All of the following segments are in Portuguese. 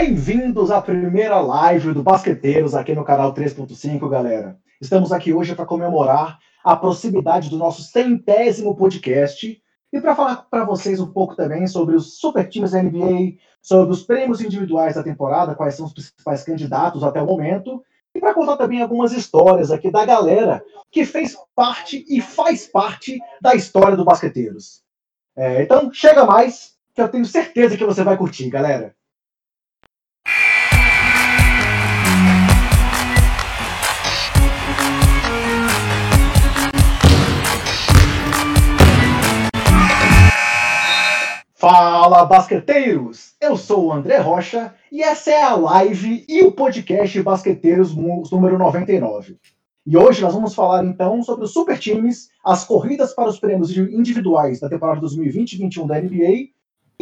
Bem-vindos à primeira live do Basqueteiros aqui no canal 3.5, galera. Estamos aqui hoje para comemorar a proximidade do nosso centésimo podcast e para falar para vocês um pouco também sobre os super times da NBA, sobre os prêmios individuais da temporada, quais são os principais candidatos até o momento, e para contar também algumas histórias aqui da galera que fez parte e faz parte da história do Basqueteiros. É, então, chega mais, que eu tenho certeza que você vai curtir, galera. Fala, basqueteiros! Eu sou o André Rocha e essa é a live e o podcast Basqueteiros número 99. E hoje nós vamos falar então sobre os super times, as corridas para os prêmios individuais da temporada 2020-21 da NBA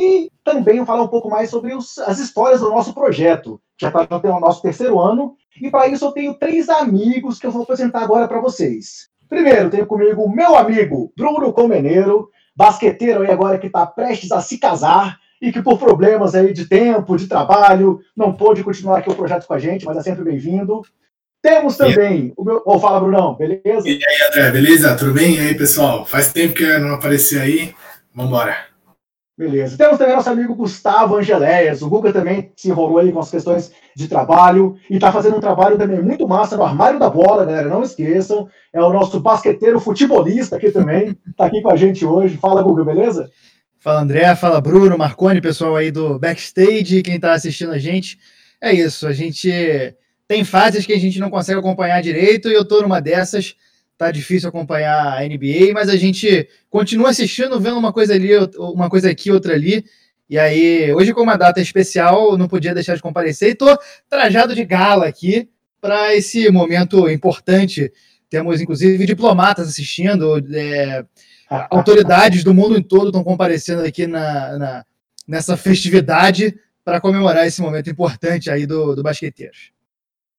e também falar um pouco mais sobre os, as histórias do nosso projeto, que já está no nosso terceiro ano. E para isso eu tenho três amigos que eu vou apresentar agora para vocês. Primeiro, tenho comigo o meu amigo Bruno Comeneiro, basqueteiro aí agora que está prestes a se casar e que por problemas aí de tempo, de trabalho, não pôde continuar aqui o projeto com a gente, mas é sempre bem-vindo. Temos também o meu. Oh, fala, Brunão, beleza? E aí, André, beleza? Tudo bem? E aí, pessoal? Faz tempo que eu não apareci aí. Vambora. Beleza. Temos também nosso amigo Gustavo Angeléias. O Guga também se enrolou aí com as questões de trabalho e está fazendo um trabalho também muito massa no armário da bola, galera. Não esqueçam. É o nosso basqueteiro futebolista aqui também. Está aqui com a gente hoje. Fala, Guga, beleza? Fala, André. Fala, Bruno, Marconi, pessoal aí do backstage, quem está assistindo a gente. É isso. A gente tem fases que a gente não consegue acompanhar direito e eu estou numa dessas tá difícil acompanhar a NBA, mas a gente continua assistindo, vendo uma coisa ali, uma coisa aqui, outra ali. E aí, hoje, como uma data especial, não podia deixar de comparecer e tô trajado de gala aqui para esse momento importante. Temos, inclusive, diplomatas assistindo, é, autoridades do mundo todo estão comparecendo aqui na, na nessa festividade para comemorar esse momento importante aí do, do Basqueteiros.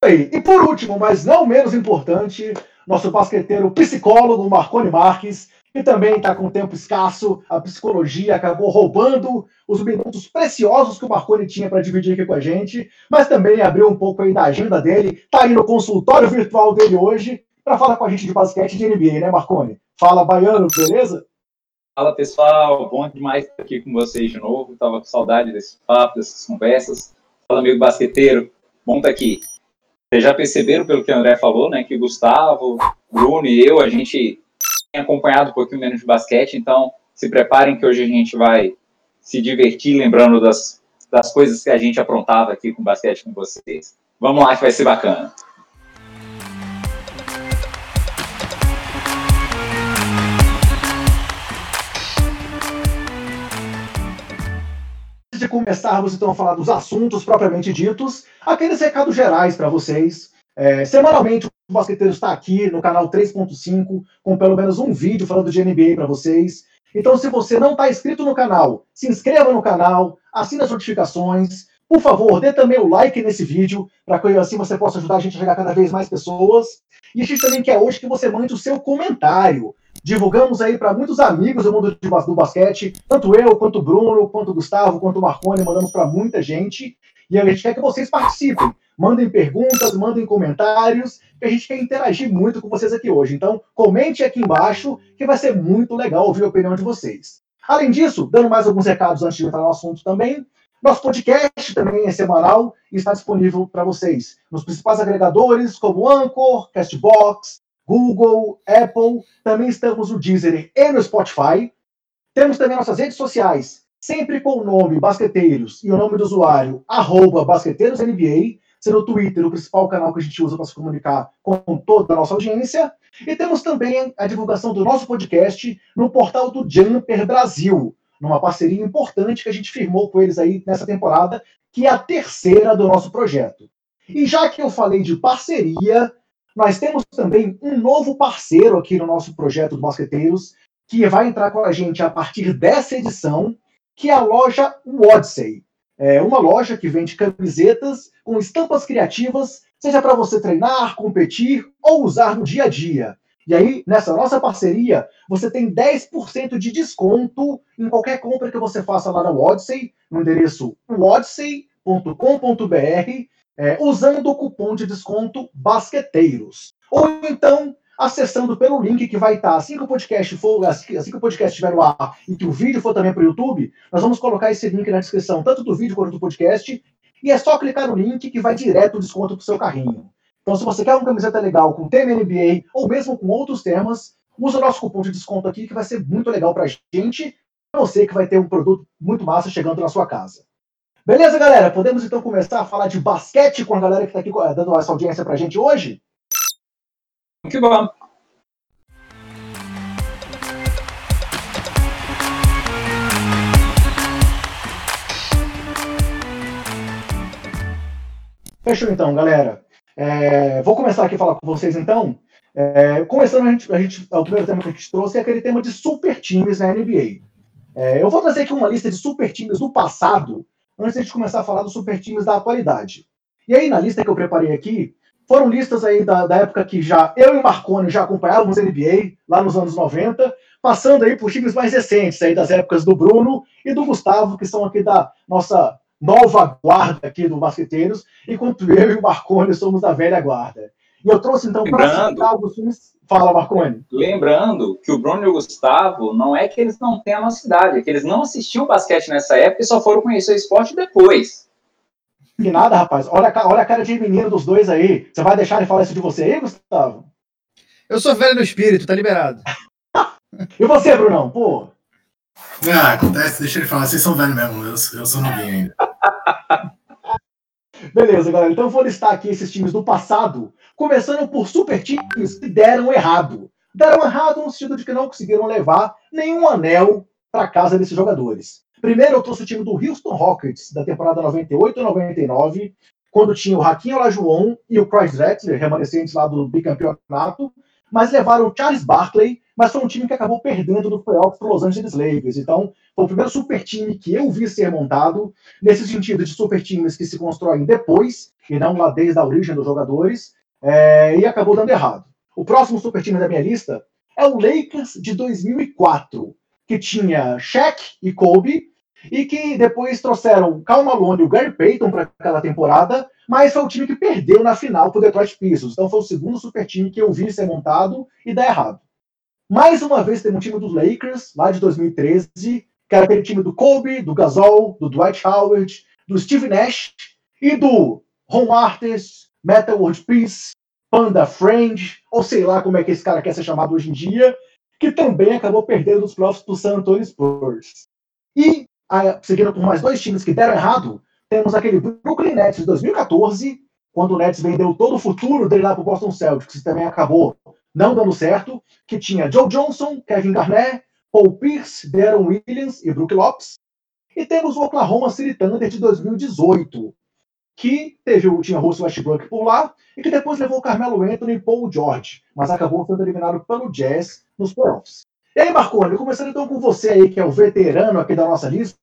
E por último, mas não menos importante, nosso basqueteiro psicólogo Marconi Marques, que também está com tempo escasso, a psicologia acabou roubando os minutos preciosos que o Marconi tinha para dividir aqui com a gente, mas também abriu um pouco aí da agenda dele, está aí no consultório virtual dele hoje, para falar com a gente de basquete de NBA, né, Marconi? Fala, Baiano, beleza? Fala, pessoal, bom demais estar aqui com vocês de novo, estava com saudade desse papo, dessas conversas. Fala, amigo basqueteiro, bom estar aqui. Vocês já perceberam, pelo que o André falou, né, que Gustavo, Bruno e eu, a gente tem acompanhado um pouquinho menos de basquete, então se preparem que hoje a gente vai se divertir lembrando das, das coisas que a gente aprontava aqui com basquete com vocês. Vamos lá que vai ser bacana. De começarmos então a falar dos assuntos propriamente ditos, aqueles recados gerais para vocês. É, semanalmente o Basqueteiro está aqui no canal 3.5 com pelo menos um vídeo falando de NBA para vocês. Então, se você não está inscrito no canal, se inscreva no canal, assine as notificações. Por favor, dê também o like nesse vídeo, para que assim você possa ajudar a gente a chegar cada vez mais pessoas. E a gente também quer hoje que você mande o seu comentário. Divulgamos aí para muitos amigos do mundo do basquete, tanto eu, quanto o Bruno, quanto o Gustavo, quanto o Marconi, mandamos para muita gente. E a gente quer que vocês participem. Mandem perguntas, mandem comentários, que a gente quer interagir muito com vocês aqui hoje. Então, comente aqui embaixo, que vai ser muito legal ouvir a opinião de vocês. Além disso, dando mais alguns recados antes de entrar no assunto também, nosso podcast também é semanal e está disponível para vocês nos principais agregadores como Anchor, Castbox, Google, Apple, também estamos no Deezer e no Spotify. Temos também nossas redes sociais, sempre com o nome Basqueteiros e o nome do usuário, arroba BasqueteirosNBA, sendo o Twitter o principal canal que a gente usa para se comunicar com toda a nossa audiência. E temos também a divulgação do nosso podcast no portal do Jumper Brasil, numa parceria importante que a gente firmou com eles aí nessa temporada, que é a terceira do nosso projeto. E já que eu falei de parceria, nós temos também um novo parceiro aqui no nosso projeto do Basqueteiros, que vai entrar com a gente a partir dessa edição, que é a loja Wodsey. É uma loja que vende camisetas com estampas criativas, seja para você treinar, competir ou usar no dia a dia. E aí, nessa nossa parceria, você tem 10% de desconto em qualquer compra que você faça lá na Wodsey, no endereço wodsey.com.br é, usando o cupom de desconto Basqueteiros. Ou então acessando pelo link que vai estar assim que o podcast for, assim que o podcast estiver no ar e que o vídeo for também para o YouTube, nós vamos colocar esse link na descrição, tanto do vídeo quanto do podcast, e é só clicar no link que vai direto o desconto para o seu carrinho. Então, se você quer uma camiseta legal com tema NBA ou mesmo com outros temas, usa o nosso cupom de desconto aqui que vai ser muito legal para a gente, você que vai ter um produto muito massa chegando na sua casa. Beleza, galera? Podemos então começar a falar de basquete com a galera que está aqui eh, dando essa audiência para a gente hoje? Que bom. Fechou então, galera. É, vou começar aqui a falar com vocês então. É, começando, a gente, a gente, o primeiro tema que a gente trouxe é aquele tema de super times na NBA. É, eu vou trazer aqui uma lista de super times do passado, antes de começar a falar dos super times da atualidade. E aí, na lista que eu preparei aqui, foram listas aí da, da época que já eu e o Marconi já acompanhávamos NBA, lá nos anos 90, passando aí por times mais recentes, aí das épocas do Bruno e do Gustavo, que são aqui da nossa nova guarda aqui do Basqueteiros, enquanto eu e o Marconi somos da velha guarda. E eu trouxe então para citar alguns times. Fala, Marconi. Lembrando que o Bruno e o Gustavo não é que eles não têm a nossa idade, é que eles não assistiam basquete nessa época e só foram conhecer o esporte depois. Que nada, rapaz. Olha, olha a cara de menino dos dois aí. Você vai deixar ele falar isso de você aí, Gustavo? Eu sou velho no espírito, tá liberado. e você, Brunão? Pô. Ah, acontece, deixa ele falar. Vocês são velhos mesmo, eu, eu sou novinho ainda. Beleza, galera. Então vou listar aqui esses times do passado, começando por super times que deram errado. Deram errado no sentido de que não conseguiram levar nenhum anel para casa desses jogadores. Primeiro eu trouxe o time do Houston Rockets, da temporada 98 e 99, quando tinha o Raquinho Olajuwon e o Chris Drexler, remanescentes lá do bicampeonato, mas levaram o Charles Barkley, mas foi um time que acabou perdendo no playoff para Los Angeles Lakers. Então, foi o primeiro super time que eu vi ser montado, nesse sentido de super times que se constroem depois, e não lá desde a origem dos jogadores, é, e acabou dando errado. O próximo super time da minha lista é o Lakers de 2004, que tinha Shaq e Kobe, e que depois trouxeram Cal Malone e o Gary Payton para aquela temporada, mas foi o time que perdeu na final para o Detroit Pistons. Então foi o segundo super time que eu vi ser montado e dar errado. Mais uma vez tem um time dos Lakers, lá de 2013, que era aquele time do Kobe, do Gasol, do Dwight Howard, do Steve Nash e do Ron Artest, Metal World Peace, Panda Friend, ou sei lá como é que esse cara quer ser chamado hoje em dia, que também acabou perdendo os playoffs para o San Antonio Spurs. E, seguindo por mais dois times que deram errado, temos aquele Brooklyn Nets de 2014, quando o Nets vendeu todo o futuro dele lá para o Boston Celtics, que também acabou não dando certo, que tinha Joe Johnson, Kevin Garnett, Paul Pierce, Darren Williams e Brook Lopes. E temos o Oklahoma City Thunder de 2018, que teve, tinha Russell Westbrook por lá, e que depois levou Carmelo Anthony e Paul George, mas acabou sendo eliminado pelo Jazz nos playoffs. E aí, Marconi, começando então com você aí, que é o veterano aqui da nossa lista.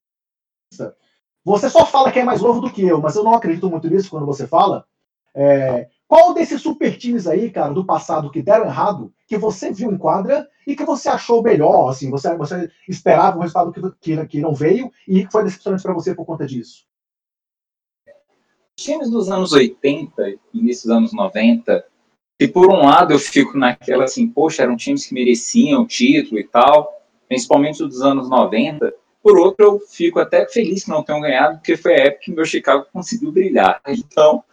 Você só fala que é mais novo do que eu, mas eu não acredito muito nisso quando você fala. É, qual desses super times aí, cara, do passado que deram errado, que você viu em quadra e que você achou melhor, assim, você, você esperava um resultado que, que, que não veio e foi decepcionante para você por conta disso? times dos anos 80, início dos anos 90, e por um lado eu fico naquela assim, poxa, eram times que mereciam o título e tal, principalmente dos anos 90. Por outro, eu fico até feliz que não tenham ganhado, porque foi a época que meu Chicago conseguiu brilhar. Então,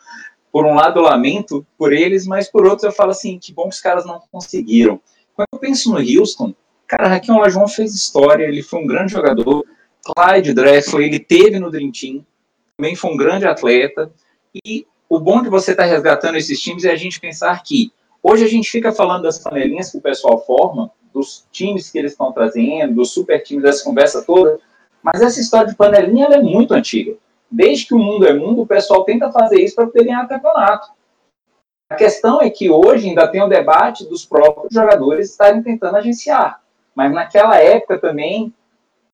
por um lado eu lamento por eles, mas por outro eu falo assim, que bom que os caras não conseguiram. Quando eu penso no Houston, cara, Raquel Olajuwon fez história, ele foi um grande jogador, Clyde Drexler, ele teve no Dream Team, também foi um grande atleta. E o bom de você estar tá resgatando esses times é a gente pensar que hoje a gente fica falando das panelinhas que o pessoal forma, dos times que eles estão trazendo, dos super times, dessa conversa toda, mas essa história de panelinha é muito antiga. Desde que o mundo é mundo, o pessoal tenta fazer isso para poder ganhar campeonato. A questão é que hoje ainda tem o debate dos próprios jogadores estarem tentando agenciar. Mas naquela época também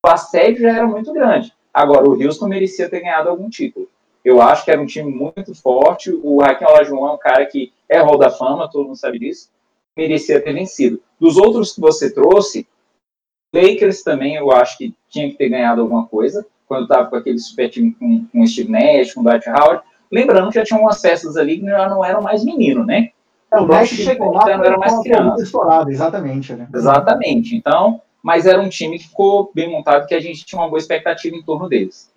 o assédio já era muito grande. Agora, o Houston merecia ter ganhado algum título. Eu acho que era um time muito forte. O Raquel Olajuwon é um cara que é Hall da Fama, todo mundo sabe disso. Merecia ter vencido. Dos outros que você trouxe, Lakers também eu acho que tinha que ter ganhado alguma coisa. Quando estava com aquele super time com, com o Steve Nash, com o Dwight Howard. Lembrando que já tinham umas festas ali que já não eram mais menino, né? É, o Nash chegou lá não era mais criança. Exatamente, né? Exatamente. Então, mas era um time que ficou bem montado, que a gente tinha uma boa expectativa em torno deles.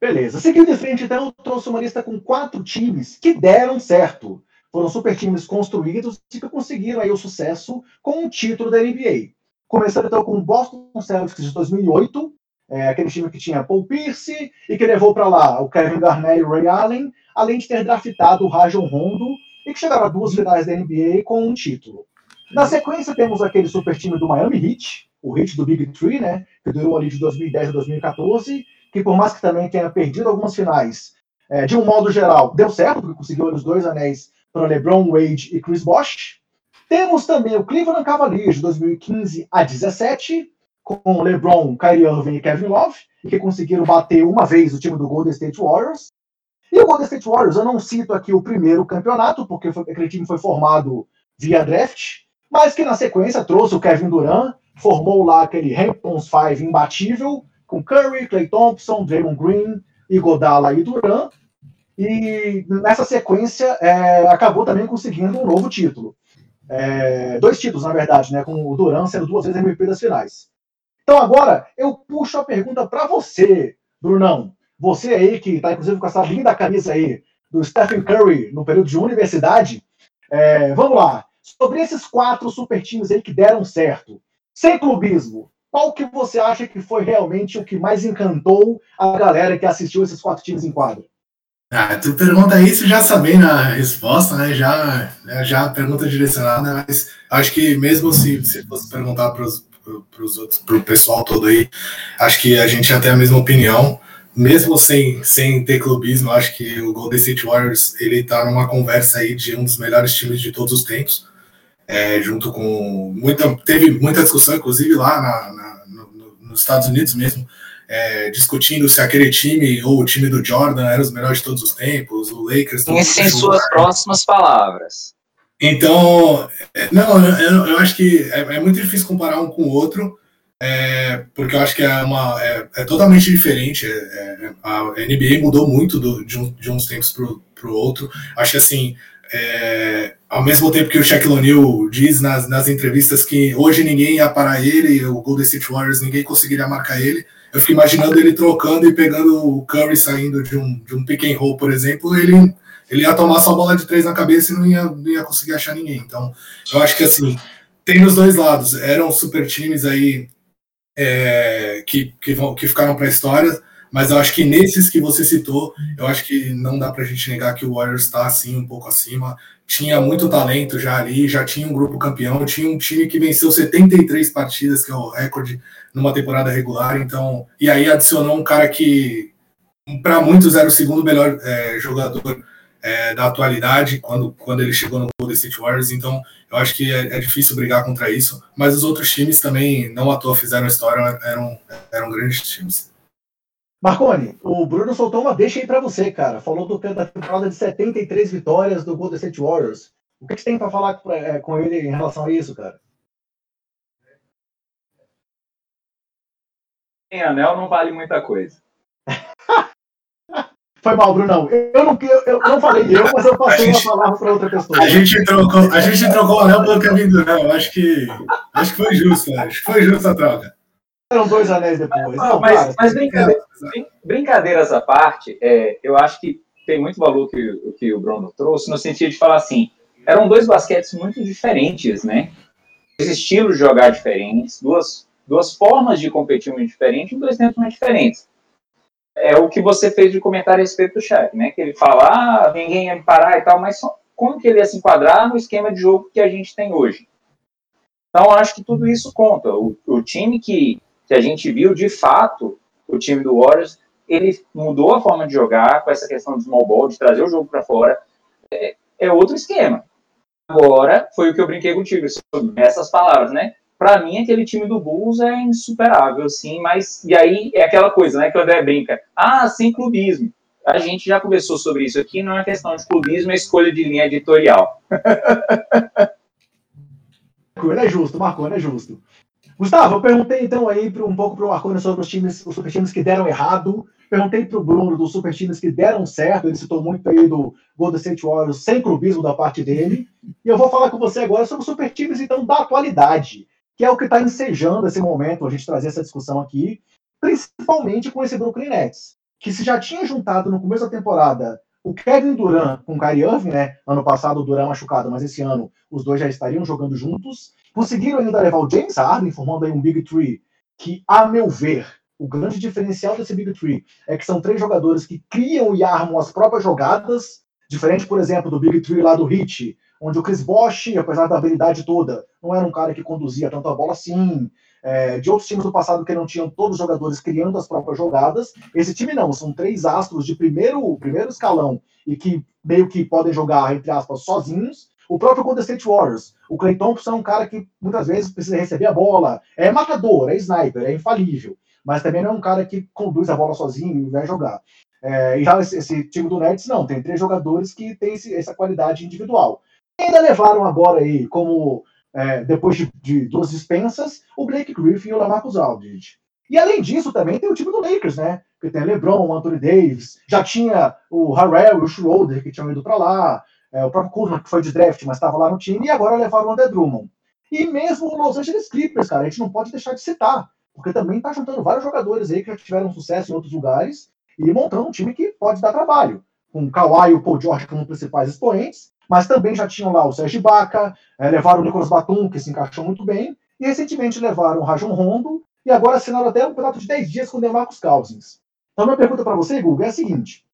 Beleza. Seguindo em frente, então, eu trouxe uma lista com quatro times que deram certo. Foram super times construídos e que conseguiram aí o sucesso com um título da NBA. Começando então com o Boston Celtics de 2008, é, aquele time que tinha Paul Pierce e que levou para lá o Kevin Garnett e o Ray Allen, além de ter draftado o Rajon Rondo e que chegaram a duas finais da NBA com um título. Na sequência, temos aquele super time do Miami Heat, o Heat do Big Three, né, que durou ali de 2010 a 2014, que por mais que também tenha perdido algumas finais, é, de um modo geral, deu certo, porque conseguiu os dois anéis para LeBron Wade e Chris Bosh. Temos também o Cleveland Cavaliers de 2015 a 17, com LeBron, Kyrie Irving e Kevin Love, e que conseguiram bater uma vez o time do Golden State Warriors. E o Golden State Warriors, eu não cito aqui o primeiro campeonato, porque foi, aquele time foi formado via draft, mas que na sequência trouxe o Kevin Durant, formou lá aquele Hamptons Five imbatível, com Curry, Clay Thompson, Draymond Green, Godala e Durant. E nessa sequência é, acabou também conseguindo um novo título. É, dois títulos, na verdade, né, com o Durant sendo duas vezes MVP das finais. Então agora eu puxo a pergunta para você, Brunão. Você aí que está inclusive com essa linda camisa aí do Stephen Curry no período de universidade. É, vamos lá. Sobre esses quatro super times aí que deram certo, sem clubismo, qual que você acha que foi realmente o que mais encantou a galera que assistiu esses quatro times em quadro? Ah, tu pergunta isso já sabendo a resposta, né? Já, né, já a pergunta direcionada, mas acho que mesmo se, se fosse perguntar para os outros, para o pessoal todo aí, acho que a gente já tem a mesma opinião. Mesmo sem, sem ter clubismo, acho que o Golden State Warriors ele está numa conversa aí de um dos melhores times de todos os tempos. É, junto com muita teve muita discussão inclusive lá na, na, no, nos Estados Unidos mesmo é, discutindo se aquele time ou o time do Jordan era os melhores de todos os tempos o Lakers em suas próximas palavras então é, não eu, eu acho que é, é, muito difícil comparar um com o outro é, porque eu acho que é uma é, é totalmente diferente é, a NBA mudou muito do, de, um, de uns tempos para o outro. Acho que assim é, ao mesmo tempo que o Shaquille O'Neal diz nas, nas entrevistas que hoje ninguém ia parar ele, o Golden State Warriors, ninguém conseguiria marcar ele, eu fico imaginando ele trocando e pegando o Curry saindo de um, de um pick and roll, por exemplo, ele, ele ia tomar só bola de três na cabeça e não ia, não ia conseguir achar ninguém. Então, eu acho que assim, tem nos dois lados. Eram super times aí é, que, que, vão, que ficaram para a história, mas eu acho que nesses que você citou, eu acho que não dá para a gente negar que o Warriors está assim um pouco acima. Tinha muito talento já ali, já tinha um grupo campeão, tinha um time que venceu 73 partidas, que é o recorde numa temporada regular. Então, e aí adicionou um cara que para muitos era o segundo melhor é, jogador é, da atualidade quando, quando ele chegou no Golden State Warriors. Então, eu acho que é, é, difícil brigar contra isso. Mas os outros times também, não à toa, fizeram história, eram, eram grandes times. Marconi, o Bruno soltou uma deixa aí para você, cara. Falou do, da temporada de 73 vitórias do Golden State Warriors. O que, que você tem para falar com, é, com ele em relação a isso, cara? Em anel não vale muita coisa. Foi mal, Brunão. Eu não, eu, eu não falei eu, mas eu passei a, gente, a palavra para outra pessoa. A gente trocou, a gente trocou o anel pelo Kevin Durant. Acho que, acho que foi justo, né? acho que foi justa a troca. Eram dois anéis depois. Não, mas, cara, mas brincadeira, brincadeiras à parte, é, eu acho que tem muito valor que, que o Bruno trouxe, no sentido de falar assim, eram dois basquetes muito diferentes, né? Dois estilos de jogar diferentes, duas, duas formas de competir muito diferentes e dois tempos muito diferentes. É o que você fez de comentário a respeito do Shaq, né? Que ele fala, ah, ninguém ia me parar e tal, mas como que ele ia se enquadrar no esquema de jogo que a gente tem hoje? Então, acho que tudo isso conta. O, o time que que a gente viu, de fato, o time do Warriors, ele mudou a forma de jogar com essa questão do small ball, de trazer o jogo para fora. É, é, outro esquema. Agora, foi o que eu brinquei contigo, sobre essas palavras, né? Para mim, aquele time do Bulls é insuperável, assim, mas. E aí é aquela coisa, né, que o André brinca. Ah, sem clubismo. A gente já conversou sobre isso aqui, não é questão de clubismo, é escolha de linha editorial. Marcou, é justo, Marcou, é justo. Gustavo, eu perguntei então aí um pouco para o Marconi sobre os times, os super times que deram errado. Perguntei para o Bruno dos super times que deram certo. Ele citou muito aí do Golden State Warriors, sem clubismo da parte dele. E eu vou falar com você agora sobre os super times então da atualidade, que é o que está ensejando esse momento, a gente trazer essa discussão aqui, principalmente com esse Brooklyn Nets, que se já tinha juntado no começo da temporada o Kevin Durant com o Kyrie Irving, né? Ano passado o Durant machucado, mas esse ano os dois já estariam jogando juntos. Conseguiram ainda levar o James Harden, formando aí um Big Three, que, a meu ver, o grande diferencial desse Big Three é que são três jogadores que criam e armam as próprias jogadas, diferente, por exemplo, do Big Three lá do Heat, onde o Chris Bosh, apesar da habilidade toda, não era um cara que conduzia tanto a bola assim. É, de outros times do passado que não tinham todos os jogadores criando as próprias jogadas. Esse time não, são três astros de primeiro, primeiro escalão e que meio que podem jogar, entre aspas, sozinhos. O próprio Golden State Warriors. O Clay Thompson é um cara que muitas vezes precisa receber a bola. É matador, é sniper, é infalível. Mas também não é um cara que conduz a bola sozinho e vai jogar. É, e já esse, esse, time do Nets, não, tem três jogadores que têm essa qualidade individual. Ainda levaram agora aí, como é, depois de, de, duas dispensas, o Blake Griffin e o Lamarcus Aldridge. E além disso, também tem o time do Lakers, né? Que tem LeBron, o Anthony Davis, já tinha o Harrell e o Schroeder que tinham ido para lá, é, o próprio Kuzma, que foi de draft, mas estava lá no time, e agora levaram o André Drummond. E mesmo o Los Angeles Clippers, cara, a gente não pode deixar de citar, porque também está juntando vários jogadores aí que já tiveram sucesso em outros lugares e montando um time que pode dar trabalho. Com o Kawhi e o Paul George como principais expoentes, mas também já tinham lá o Sérgio Baca, é, levaram o Nicolas Batum, que se encaixou muito bem, e recentemente levaram o Rajon Rondo, e agora assinaram até um contrato de 10 dias com o Demarcus Cousins. Então, minha pergunta para você, Google, é a seguinte: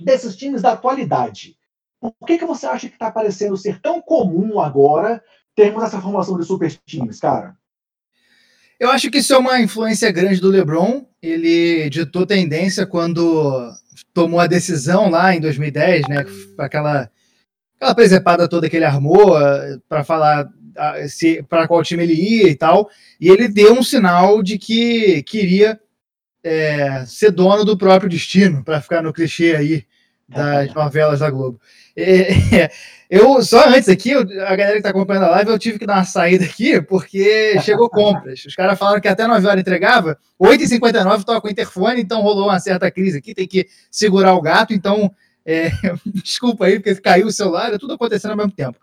desses times da atualidade, por que, que você acha que está parecendo ser tão comum agora termos essa formação de super times, cara? Eu acho que isso é uma influência grande do LeBron. Ele ditou tendência quando tomou a decisão lá em 2010, né? Aquela, aquela presepada toda que ele armou eh, para falar se para qual time ele ia e tal. E ele deu um sinal de que queria é, ser dono do próprio destino, para ficar no clichê aí das novelas da Globo. É, eu só antes aqui, a galera que está acompanhando a live, eu tive que dar uma saída aqui porque chegou compras. Os caras falaram que até 9 horas entregava, 8h59 toca o interfone, então rolou uma certa crise aqui, tem que segurar o gato, então é, desculpa aí, porque caiu o celular, é tudo acontecendo ao mesmo tempo.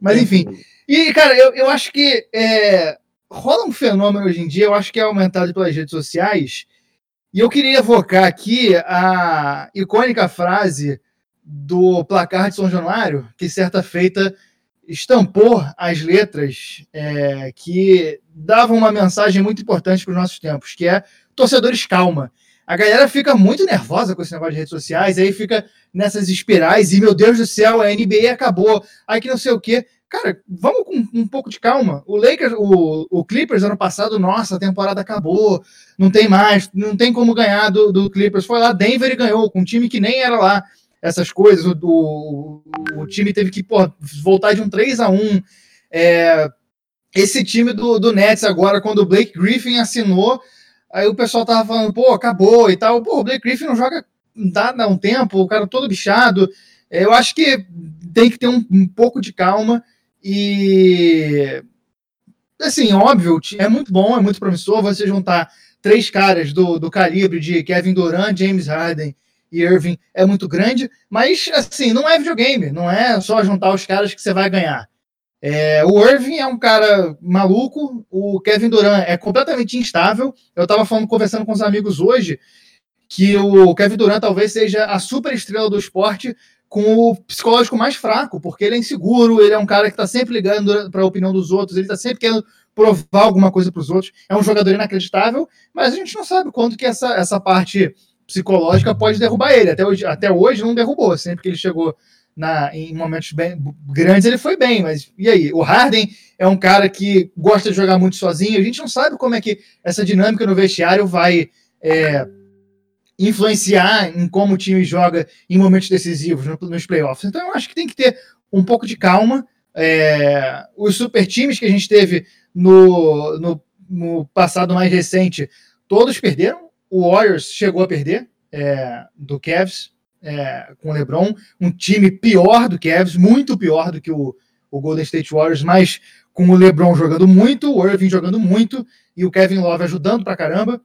Mas enfim. E, cara, eu, eu acho que é, rola um fenômeno hoje em dia, eu acho que é aumentado pelas redes sociais, e eu queria evocar aqui a icônica frase do placar de São Januário, que certa feita estampou as letras é, que davam uma mensagem muito importante para os nossos tempos, que é torcedores calma. A galera fica muito nervosa com esse negócio de redes sociais, aí fica nessas espirais, e meu Deus do céu, a NBA acabou, aí que não sei o quê. Cara, vamos com um pouco de calma. O Lakers, o, o Clippers ano passado, nossa, a temporada acabou, não tem mais, não tem como ganhar do, do Clippers. Foi lá, Denver e ganhou, com um time que nem era lá essas coisas. O, o, o time teve que voltar de um 3 a 1 é, Esse time do, do Nets agora, quando o Blake Griffin assinou, aí o pessoal tava falando, pô, acabou e tal. Pô, o Blake Griffin não joga dá, dá um tempo, o cara todo bichado. É, eu acho que tem que ter um, um pouco de calma e assim, óbvio, é muito bom, é muito promissor você juntar três caras do, do calibre de Kevin Durant, James Harden e Irving é muito grande, mas assim, não é videogame, não é só juntar os caras que você vai ganhar. É, o Irving é um cara maluco, o Kevin Durant é completamente instável. Eu estava falando, conversando com os amigos hoje, que o Kevin Durant talvez seja a super estrela do esporte, com o psicológico mais fraco, porque ele é inseguro, ele é um cara que está sempre ligando para a opinião dos outros, ele está sempre querendo provar alguma coisa para os outros. É um jogador inacreditável, mas a gente não sabe quanto que essa, essa parte psicológica pode derrubar ele. Até hoje, até hoje não derrubou, sempre que ele chegou na, em momentos bem, grandes ele foi bem, mas e aí? O Harden é um cara que gosta de jogar muito sozinho, a gente não sabe como é que essa dinâmica no vestiário vai. É, influenciar em como o time joga em momentos decisivos nos playoffs. Então eu acho que tem que ter um pouco de calma. É, os super times que a gente teve no, no, no, passado mais recente, todos perderam. O Warriors chegou a perder é, do Cavs é, com o LeBron, um time pior do Cavs, muito pior do que o, o Golden State Warriors, mas com o LeBron jogando muito, o Irving jogando muito e o Kevin Love ajudando pra caramba.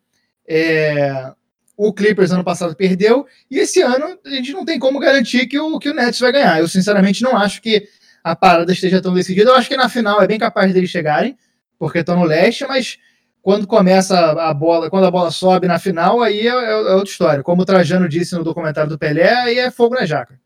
É, o Clippers ano passado perdeu e esse ano a gente não tem como garantir que o, que o Nets vai ganhar. Eu sinceramente não acho que a parada esteja tão decidida. Eu acho que na final é bem capaz deles chegarem, porque estão no leste, mas quando começa a bola, quando a bola sobe na final, aí é, é, é outra história. Como o Trajano disse no documentário do Pelé, aí é fogo na jaca.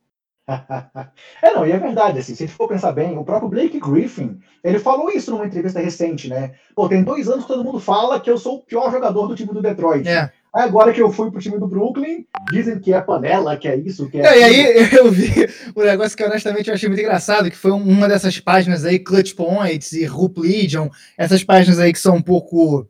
é, não, e é verdade, assim, se a gente for pensar bem, o próprio Blake Griffin, ele falou isso numa entrevista recente, né? Pô, tem dois anos que todo mundo fala que eu sou o pior jogador do time do Detroit. É. Agora que eu fui pro time do Brooklyn, dizem que é panela, que é isso, que é. é e aí eu vi um negócio que honestamente eu achei muito engraçado, que foi uma dessas páginas aí, Clutch Points e Hoop Legion, essas páginas aí que são um pouco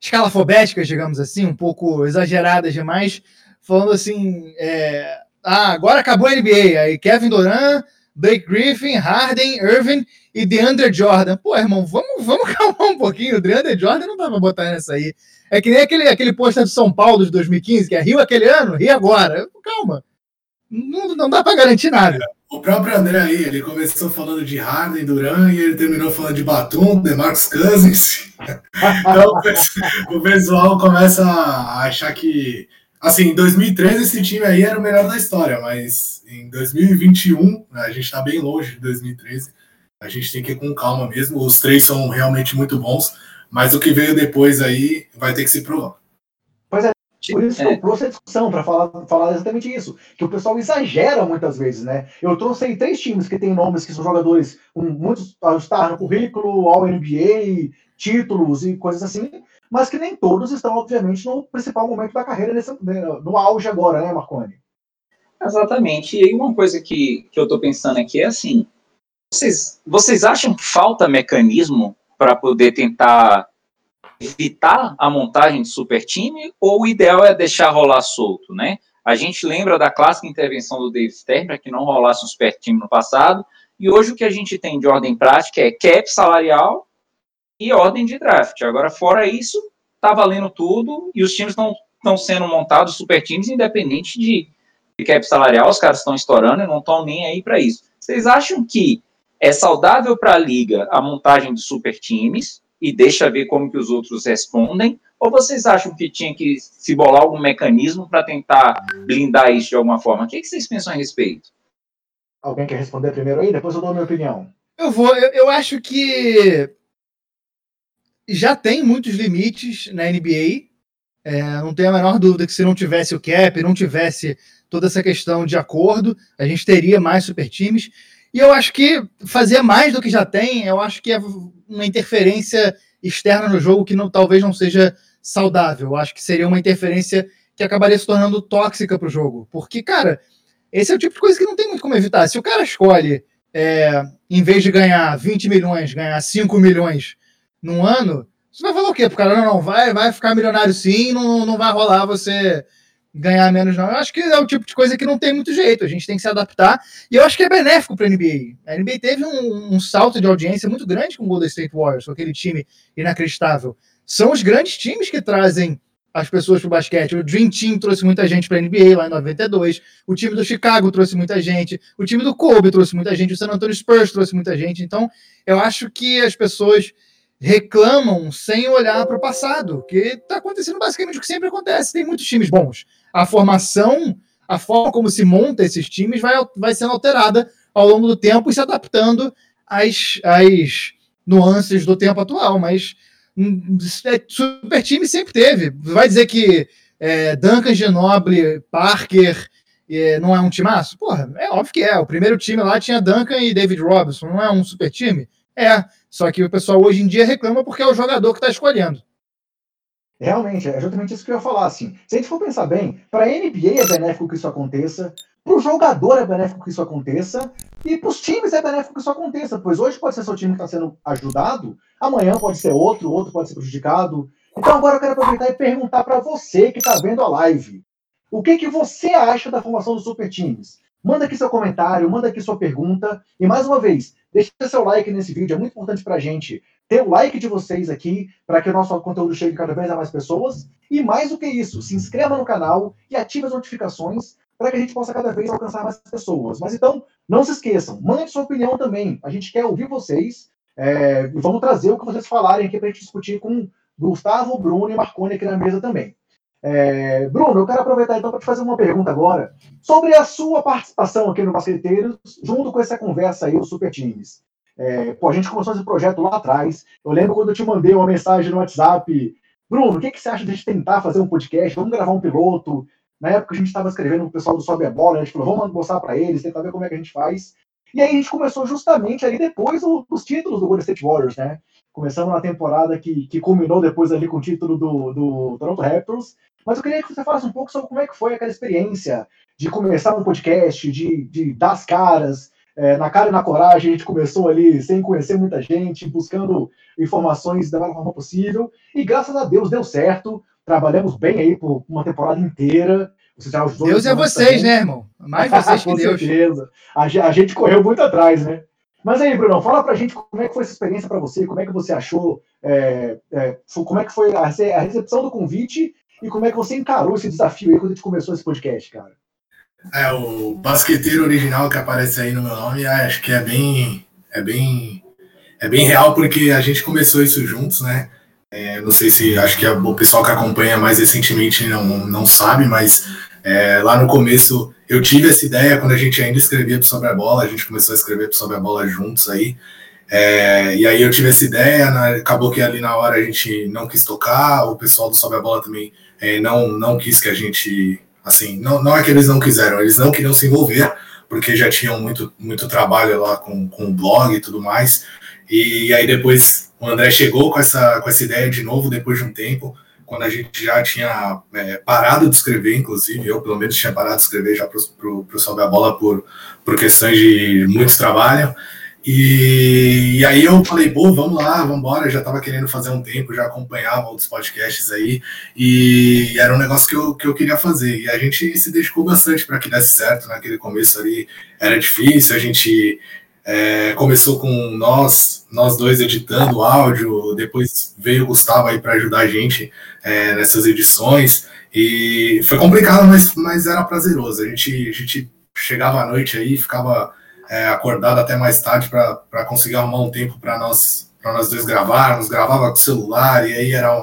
escalafobéticas, digamos assim, um pouco exageradas demais, falando assim, é, ah, agora acabou a NBA. Aí Kevin Durant, Blake Griffin, Harden, Irving e DeAndre Jordan. Pô, irmão, vamos, vamos calmar um pouquinho. O DeAndre Jordan não dá pra botar nessa aí. É que nem aquele, aquele pôster do São Paulo de 2015, que é Rio aquele ano, Rio agora. Calma. Não, não dá pra garantir nada. O próprio André aí, ele começou falando de Harden, Duran, e ele terminou falando de Batum, de Marcos Cousins. então o pessoal começa a achar que Assim, em 2013 esse time aí era o melhor da história, mas em 2021, né, a gente está bem longe de 2013. A gente tem que ir com calma mesmo. Os três são realmente muito bons, mas o que veio depois aí vai ter que se provar. Pois é, por isso que eu trouxe a discussão para falar, falar exatamente isso, que o pessoal exagera muitas vezes, né? Eu trouxe aí três times que têm nomes que são jogadores com muitos estar no currículo, ao NBA, títulos e coisas assim, mas que nem todos estão, obviamente, no principal momento da carreira, nesse, no auge agora, né, Marconi? Exatamente. E aí uma coisa que, que eu estou pensando aqui é assim, vocês, vocês acham que falta mecanismo para poder tentar evitar a montagem de super time ou o ideal é deixar rolar solto, né? A gente lembra da clássica intervenção do Dave Stern para que não rolasse um super time no passado, e hoje o que a gente tem de ordem prática é cap salarial e ordem de draft. Agora, fora isso, tá valendo tudo e os times estão sendo montados super times independente de, de cap salarial, os caras estão estourando e não estão nem aí para isso. Vocês acham que é saudável para a liga a montagem de super times e deixa ver como que os outros respondem? Ou vocês acham que tinha que se bolar algum mecanismo para tentar blindar isso de alguma forma? O que, que vocês pensam a respeito? Alguém quer responder primeiro aí? Depois eu dou a minha opinião. Eu vou. Eu, eu acho que já tem muitos limites na NBA. É, não tenho a menor dúvida que se não tivesse o cap, não tivesse toda essa questão de acordo, a gente teria mais super times. E eu acho que fazer mais do que já tem, eu acho que é uma interferência externa no jogo que não, talvez não seja saudável. Eu acho que seria uma interferência que acabaria se tornando tóxica para o jogo. Porque, cara, esse é o tipo de coisa que não tem muito como evitar. Se o cara escolhe, é, em vez de ganhar 20 milhões, ganhar 5 milhões num ano, você vai falar o quê pro cara? Não, não, vai, vai ficar milionário sim, não, não vai rolar você ganhar menos, não. Eu acho que é o tipo de coisa que não tem muito jeito, a gente tem que se adaptar, e eu acho que é benéfico para a NBA. A NBA teve um, um, salto de audiência muito grande com o Golden State Warriors, com aquele time inacreditável. São os grandes times que trazem as pessoas para o basquete. O Dream Team trouxe muita gente para a NBA lá em 92. O time do Chicago trouxe muita gente. O time do Kobe trouxe muita gente. O San Antonio Spurs trouxe muita gente. Então, eu acho que as pessoas reclamam sem olhar para o passado, que está acontecendo basicamente o que sempre acontece. Tem muitos times bons. A formação, a forma como se monta esses times vai, vai sendo alterada ao longo do tempo e se adaptando às, às nuances do tempo atual. Mas hum, é, super time sempre teve. Vai dizer que é, Duncan Genoble, Parker é, não é um timaço? Porra, é óbvio que é. O primeiro time lá tinha Duncan e David Robinson. Não é um super time? É, só que o pessoal hoje em dia reclama porque é o jogador que está escolhendo. Realmente, é justamente isso que eu ia falar. Assim. Se a gente for pensar bem, para a NBA é benéfico que isso aconteça, para o jogador é benéfico que isso aconteça, e para os times é benéfico que isso aconteça, pois hoje pode ser seu time que está sendo ajudado, amanhã pode ser outro, outro pode ser prejudicado. Então agora eu quero aproveitar e perguntar para você que está vendo a live. O que, que você acha da formação dos super times? Manda aqui seu comentário, manda aqui sua pergunta. E mais uma vez, deixa seu like nesse vídeo, é muito importante para a gente ter o like de vocês aqui, para que o nosso conteúdo chegue cada vez a mais pessoas. E mais do que isso, se inscreva no canal e ative as notificações para que a gente possa cada vez alcançar mais pessoas. Mas então, não se esqueçam, mande sua opinião também. A gente quer ouvir vocês. É, e vamos trazer o que vocês falarem aqui para a gente discutir com Gustavo, Bruno e Marconi aqui na mesa também. É, Bruno, eu quero aproveitar então para te fazer uma pergunta agora sobre a sua participação aqui no Basqueteiros, junto com essa conversa aí, os Super Times. É, pô, a gente começou esse projeto lá atrás. Eu lembro quando eu te mandei uma mensagem no WhatsApp. Bruno, o que, que você acha de a gente tentar fazer um podcast? Vamos gravar um piloto? Na época a gente estava escrevendo o pessoal do Sobe a Bola, a gente falou, vamos mostrar para eles, tentar ver como é que a gente faz. E aí a gente começou justamente ali depois dos títulos do Golden State Warriors, né? Começamos na temporada que, que culminou depois ali com o título do, do Toronto Raptors. Mas eu queria que você falasse um pouco sobre como é que foi aquela experiência de começar um podcast, de, de dar as caras, é, na cara e na coragem, a gente começou ali sem conhecer muita gente, buscando informações da melhor forma possível, e graças a Deus deu certo, trabalhamos bem aí por uma temporada inteira. Já Deus é vocês, também. né, irmão? Mais vocês que Deus. certeza. A, a gente correu muito atrás, né? Mas aí, Bruno, fala pra gente como é que foi essa experiência para você, como é que você achou, é, é, como é que foi a, a recepção do convite e como é que você encarou esse desafio aí quando a gente começou esse podcast, cara? É, o basqueteiro original que aparece aí no meu nome, acho que é bem, é bem, é bem real porque a gente começou isso juntos, né? É, não sei se acho que o pessoal que acompanha mais recentemente não, não sabe, mas é, lá no começo eu tive essa ideia quando a gente ainda escrevia sobre a bola, a gente começou a escrever sobre a bola juntos aí. É, e aí eu tive essa ideia, né, acabou que ali na hora a gente não quis tocar, o pessoal do Sobe a Bola também é, não, não quis que a gente. Assim, não, não é que eles não quiseram, eles não queriam se envolver, porque já tinham muito, muito trabalho lá com, com o blog e tudo mais. E aí depois o André chegou com essa, com essa ideia de novo, depois de um tempo, quando a gente já tinha é, parado de escrever, inclusive, eu pelo menos tinha parado de escrever já para o Sobe a Bola por, por questões de muito trabalho. E, e, aí eu falei, pô, vamos lá, vamos embora. Já estava querendo fazer um tempo, já acompanhava outros podcasts aí, e era um negócio que eu, que eu queria fazer. E a gente se dedicou bastante para que desse certo naquele começo ali. Era difícil, a gente é, começou com nós, nós dois editando áudio, depois veio o Gustavo aí para ajudar a gente é, nessas edições. E foi complicado, mas, mas era prazeroso. A gente, a gente chegava à noite aí, ficava é, acordado até mais tarde para conseguir arrumar um tempo para nós para nós dois gravarmos, gravava com o celular, e aí era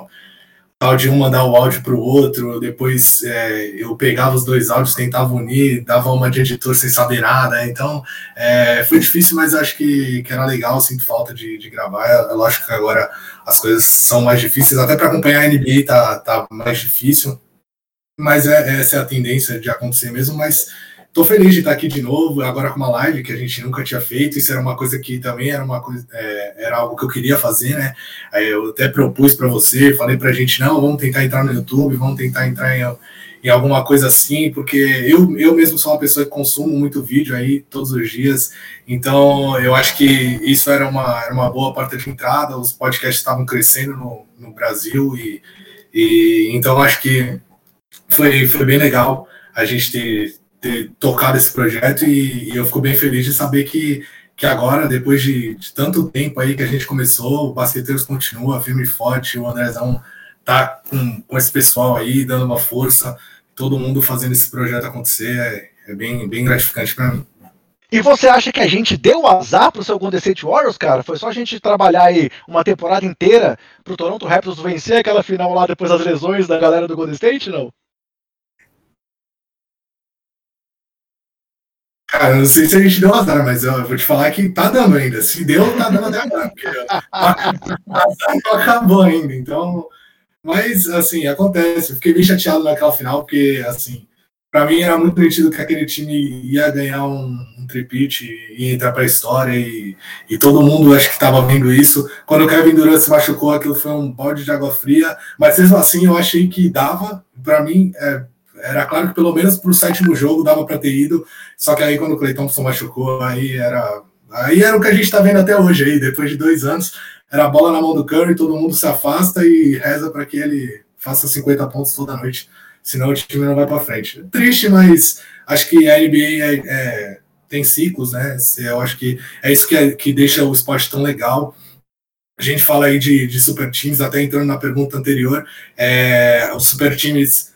de um mandar o áudio para o outro, depois é, eu pegava os dois áudios, tentava unir, dava uma de editor sem saber nada, então é, foi difícil, mas acho que, que era legal, sinto falta de, de gravar, é, lógico que agora as coisas são mais difíceis, até para acompanhar a NBA tá, tá mais difícil, mas é, essa é a tendência de acontecer mesmo, mas Tô feliz de estar aqui de novo, agora com uma live que a gente nunca tinha feito. Isso era uma coisa que também era uma coisa, é, era algo que eu queria fazer, né? Aí eu até propus para você, falei para a gente, não, vamos tentar entrar no YouTube, vamos tentar entrar em, em alguma coisa assim, porque eu, eu mesmo sou uma pessoa que consumo muito vídeo aí todos os dias, então eu acho que isso era uma, era uma boa porta de entrada, os podcasts estavam crescendo no, no Brasil e, e então acho que foi, foi bem legal a gente ter, ter tocado esse projeto e, e, eu fico bem feliz de saber que, que agora, depois de, de, tanto tempo aí que a gente começou, o Basqueteiros continua firme e forte, o Andrezão tá com, com esse pessoal aí, dando uma força, todo mundo fazendo esse projeto acontecer, é, é bem, bem gratificante para mim. E você acha que a gente deu azar pro seu Golden State Warriors, cara? Foi só a gente trabalhar aí uma temporada inteira pro Toronto Raptors vencer aquela final lá depois das lesões da galera do Golden State, não? Cara, não sei se a gente deu azar, mas eu vou te falar que tá dando ainda. Se deu, tá dando até agora, porque não acabou ainda. Então, mas assim, acontece. Eu fiquei bem chateado naquela final, porque assim, para mim era muito nítido que aquele time ia ganhar um, um ia entrar para a história e, e todo mundo acho que estava vendo isso. Quando o Kevin Durant se machucou, aquilo foi um balde de água fria, mas mesmo assim eu achei que dava. Para mim, é, era claro que pelo menos para o sétimo jogo dava para ter ido, só que aí quando o Clay Thompson machucou, aí era, aí era o que a gente está vendo até hoje aí, depois de dois anos, era a bola na mão do Curry, todo mundo se afasta e reza para que ele faça 50 pontos toda noite, senão o time não vai para frente. Triste, mas acho que a NBA é, é, tem ciclos, né? Eu acho que é isso que, é, que deixa o esporte tão legal. A gente fala aí de, de super times, até entrando na pergunta anterior, é, os super times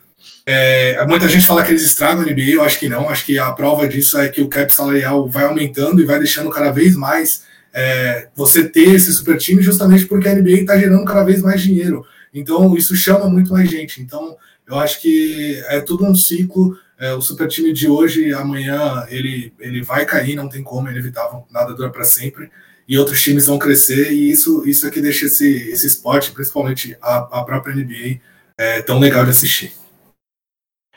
é, muita gente fala que eles estragam a NBA, eu acho que não. Acho que a prova disso é que o cap salarial vai aumentando e vai deixando cada vez mais é, você ter esse super time justamente porque a NBA está gerando cada vez mais dinheiro. Então, isso chama muito mais gente. Então, eu acho que é tudo um ciclo. É, o super time de hoje, amanhã, ele, ele vai cair, não tem como, é inevitável, nada dura para sempre. E outros times vão crescer, e isso, isso é que deixa esse, esse esporte, principalmente a, a própria NBA, é, tão legal de assistir.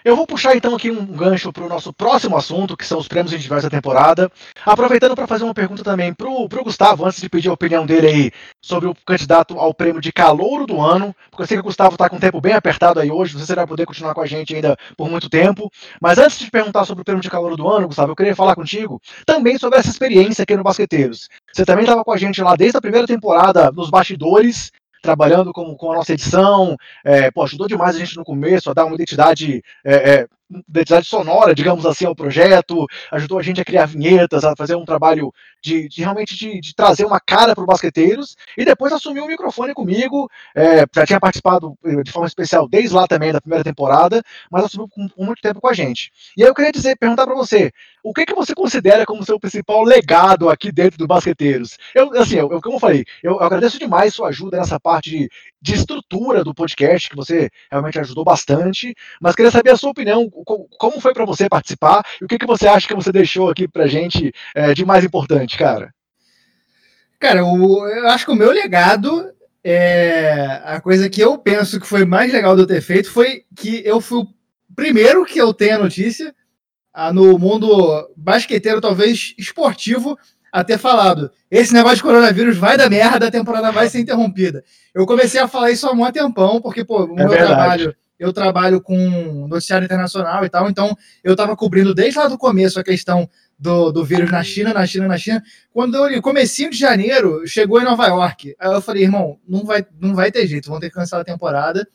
Eu vou puxar então aqui um gancho para o nosso próximo assunto, que são os prêmios individuais da temporada. Aproveitando para fazer uma pergunta também para o Gustavo, antes de pedir a opinião dele aí sobre o candidato ao prêmio de calouro do ano, porque eu sei que o Gustavo está com o tempo bem apertado aí hoje, você vai poder continuar com a gente ainda por muito tempo. Mas antes de perguntar sobre o prêmio de calouro do ano, Gustavo, eu queria falar contigo também sobre essa experiência aqui no Basqueteiros. Você também estava com a gente lá desde a primeira temporada nos bastidores, trabalhando com, com a nossa edição, é, pô, ajudou demais a gente no começo a dar uma identidade, é, é, identidade sonora, digamos assim, ao projeto, ajudou a gente a criar vinhetas, a fazer um trabalho de, de realmente de, de, trazer uma cara para os basqueteiros, e depois assumiu o microfone comigo, é, já tinha participado eh, de forma especial desde lá também da primeira temporada, mas assumiu com, com muito tempo com a gente. E aí eu queria dizer, perguntar para você, o que, que você considera como seu principal legado aqui dentro do Basqueteiros? Eu, assim, eu, como eu falei, eu, eu agradeço demais sua ajuda nessa parte de, de estrutura do podcast, que você realmente ajudou bastante, mas queria saber a sua opinião, como foi para você participar e o que, que você acha que você deixou aqui para gente é, de mais importante, cara? Cara, o, eu acho que o meu legado, é, a coisa que eu penso que foi mais legal de eu ter feito foi que eu fui o primeiro que eu tenho a notícia no mundo basqueteiro, talvez esportivo, a ter falado: esse negócio de coronavírus vai dar merda, a temporada vai ser interrompida. Eu comecei a falar isso há um tempão, porque, pô, o é meu verdade. trabalho, eu trabalho com noticiário internacional e tal, então eu estava cobrindo desde lá do começo a questão do, do vírus na China, na China, na China. Quando eu comecinho de janeiro, chegou em Nova York. Aí eu falei, irmão, não vai, não vai ter jeito, vão ter que cancelar a temporada.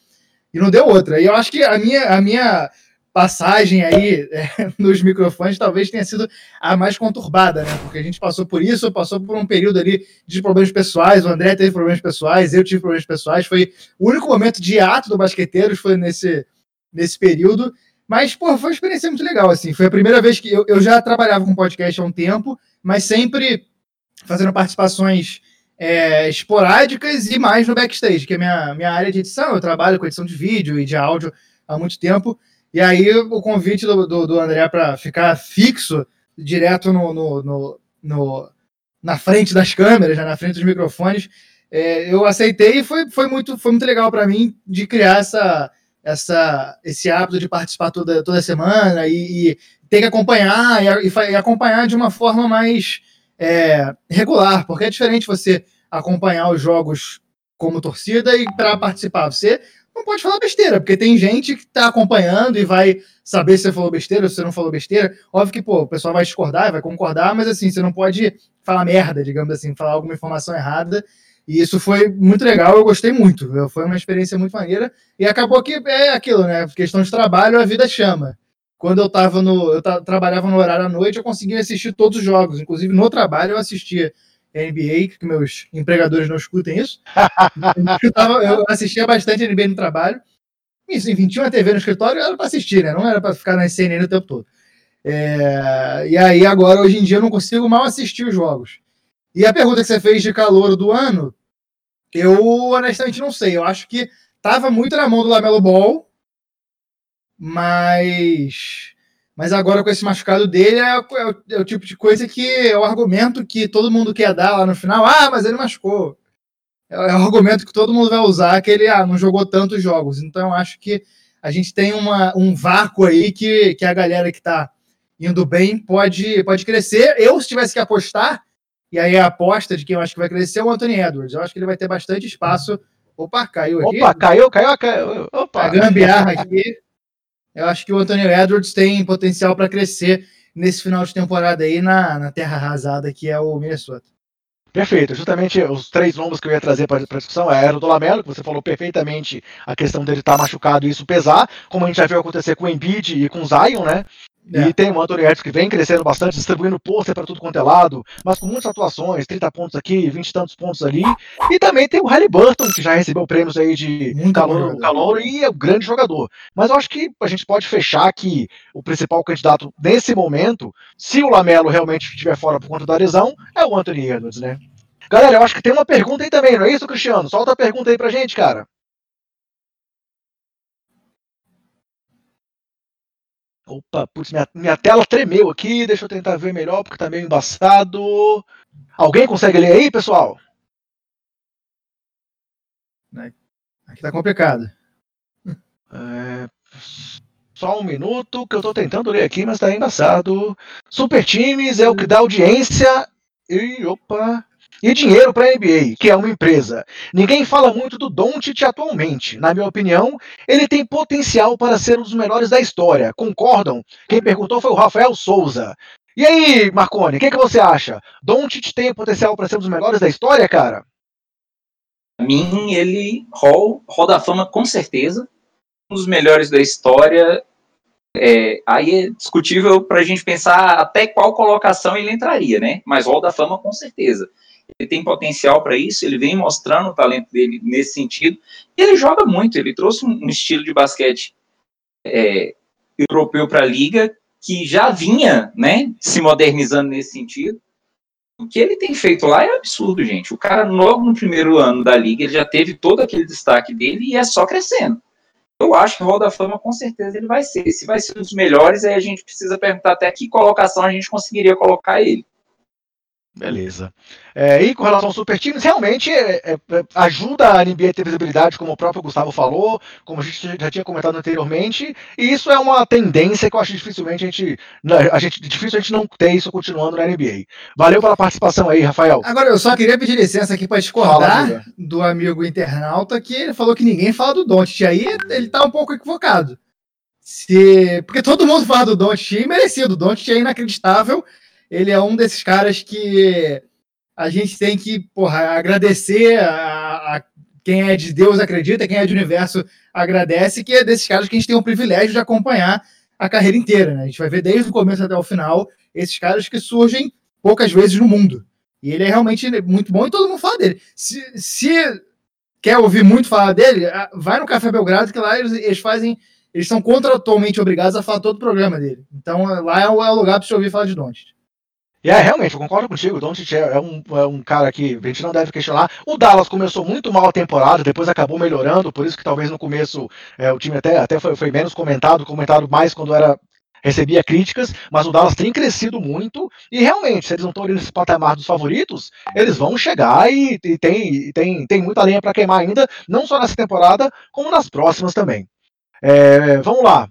E não deu outra. E eu acho que a minha, a minha passagem aí é, nos microfones talvez tenha sido a mais conturbada, né? Porque a gente passou por isso, passou por um período ali de problemas pessoais, o André teve problemas pessoais, eu tive problemas pessoais, foi o único momento de ato do Basqueteiros foi nesse, nesse período, mas, pô, foi uma experiência muito legal, assim, foi a primeira vez que eu, eu já trabalhava com podcast há um tempo, mas sempre fazendo participações é, esporádicas e mais no backstage, que é minha, minha área de edição, eu trabalho com edição de vídeo e de áudio há muito tempo, e aí o convite do, do, do André para ficar fixo direto no, no, no, no, na frente das câmeras, né, na frente dos microfones, é, eu aceitei e foi, foi, muito, foi muito legal para mim de criar essa, essa, esse hábito de participar toda, toda semana e, e ter que acompanhar e, e, acompanhar de uma forma mais é, regular, porque é diferente você acompanhar os jogos como torcida e para participar. Você não pode falar besteira, porque tem gente que está acompanhando e vai saber se você falou besteira ou se você não falou besteira. Óbvio que, pô, o pessoal vai discordar, vai concordar, mas assim, você não pode falar merda, digamos assim, falar alguma informação errada. E isso foi muito legal, eu gostei muito. Foi uma experiência muito maneira. E acabou que é aquilo, né? Questão de trabalho, a vida chama. Quando eu tava no. Eu trabalhava no horário à noite, eu conseguia assistir todos os jogos. Inclusive, no trabalho, eu assistia NBA, que meus empregadores não escutem isso. eu, tava, eu, assistia bastante NBA no trabalho. Isso, enfim, tinha uma TV no escritório, era para assistir, né? Não era para ficar na CNN o tempo todo. É, e aí, agora, hoje em dia, eu não consigo mal assistir os jogos. E a pergunta que você fez de calor do ano, eu honestamente não sei. Eu acho que tava muito na mão do Lamelo Ball, mas mas agora com esse machucado dele é, é, o, é, o, tipo de coisa que é o argumento que todo mundo quer dar lá no final. Ah, mas ele machucou. É, é o argumento que todo mundo vai usar que ele ah, não jogou tantos jogos. Então eu acho que a gente tem uma, um vácuo aí que, que a galera que está indo bem pode, pode crescer. Eu, se tivesse que apostar, e aí a aposta de quem eu acho que vai crescer é o Anthony Edwards. Eu acho que ele vai ter bastante espaço. Opa, caiu aqui. Opa, caiu, caiu, caiu. Opa. A gambiarra aqui. Eu acho que o Anthony Edwards tem potencial para crescer nesse final de temporada aí na, na terra arrasada que é o Minnesota. Perfeito, justamente os três nomes que eu ia trazer para a discussão era o do Lamelo, que você falou perfeitamente a questão dele estar tá machucado e isso pesar, como a gente já viu acontecer com o Embiid e com o Zion, né? É. E tem o Anthony Edwards que vem crescendo bastante, distribuindo pôster para tudo quanto é lado, mas com muitas atuações, 30 pontos aqui, 20 e tantos pontos ali. E também tem o Halliburton, que já recebeu prêmios aí de calor, calor e é um grande jogador. Mas eu acho que a gente pode fechar que o principal candidato nesse momento, se o Lamelo realmente estiver fora por conta da lesão, é o Anthony Edwards, né? Galera, eu acho que tem uma pergunta aí também, não é isso, Cristiano? Solta a pergunta aí pra gente, cara. Opa, putz, minha, minha tela tremeu aqui, deixa eu tentar ver melhor, porque tá meio embaçado. Alguém consegue ler aí, pessoal? Aqui tá complicado. É, só um minuto que eu tô tentando ler aqui, mas tá embaçado. Super Times é o que dá audiência e opa, e dinheiro para a NBA, que é uma empresa. Ninguém fala muito do Doncic atualmente. Na minha opinião, ele tem potencial para ser um dos melhores da história. Concordam? Quem perguntou foi o Rafael Souza. E aí, Marconi, o que, que, você acha? Doncic tem potencial para ser um dos melhores da história, cara? Para mim, ele hall, hall da fama com certeza, um dos melhores da história. É, aí é discutível para a gente pensar até qual colocação ele entraria, né? Mas hall da fama com certeza ele tem potencial para isso, ele vem mostrando o talento dele nesse sentido, ele joga muito, ele trouxe um, estilo de basquete é, europeu para a liga que já vinha né, se modernizando nesse sentido. O que ele tem feito lá é absurdo, gente. O cara, logo no primeiro ano da liga, ele já teve todo aquele destaque dele e é só crescendo. Eu acho que o Hall da Fama, com certeza, ele vai ser. Se vai ser um dos melhores, aí a gente precisa perguntar até que colocação a gente conseguiria colocar ele. Beleza. É, e com relação aos super times, realmente é, é, ajuda a NBA a ter visibilidade, como o próprio Gustavo falou, como a gente já tinha comentado anteriormente, e isso é uma tendência que eu acho dificilmente a gente, a gente difícil a gente não ter isso continuando na NBA. Valeu pela participação aí, Rafael. Agora eu só queria pedir licença aqui para discordar Fala, do amigo internauta que ele falou que ninguém fala do Doncic, aí ele tá um pouco equivocado. Se... Porque todo mundo fala do Doncic e merecido, o Doncic é inacreditável ele é um desses caras que a gente tem que porra, agradecer a, a, quem é de Deus acredita, quem é de universo agradece, que é desses caras que a gente tem o privilégio de acompanhar a carreira inteira. Né? A gente vai ver desde o começo até o final esses caras que surgem poucas vezes no mundo. E ele é realmente muito bom e todo mundo fala dele. Se, se quer ouvir muito falar dele, vai no Café Belgrado, que lá eles, eles fazem. Eles são contratualmente obrigados a falar todo o programa dele. Então lá é o, é o lugar para você ouvir falar de Doncic. E é, realmente, eu concordo contigo. O Doncic é, é, um, é um cara que a gente não deve questionar. O Dallas começou muito mal a temporada, depois acabou melhorando, por isso que talvez no começo é, o time até, até foi, foi menos comentado, comentado mais quando era recebia críticas, mas o Dallas tem crescido muito e realmente, se eles não estão ali nesse patamar dos favoritos, eles vão chegar e, e tem, tem, tem muita lenha para queimar ainda, não só nessa temporada, como nas próximas também. É, vamos lá.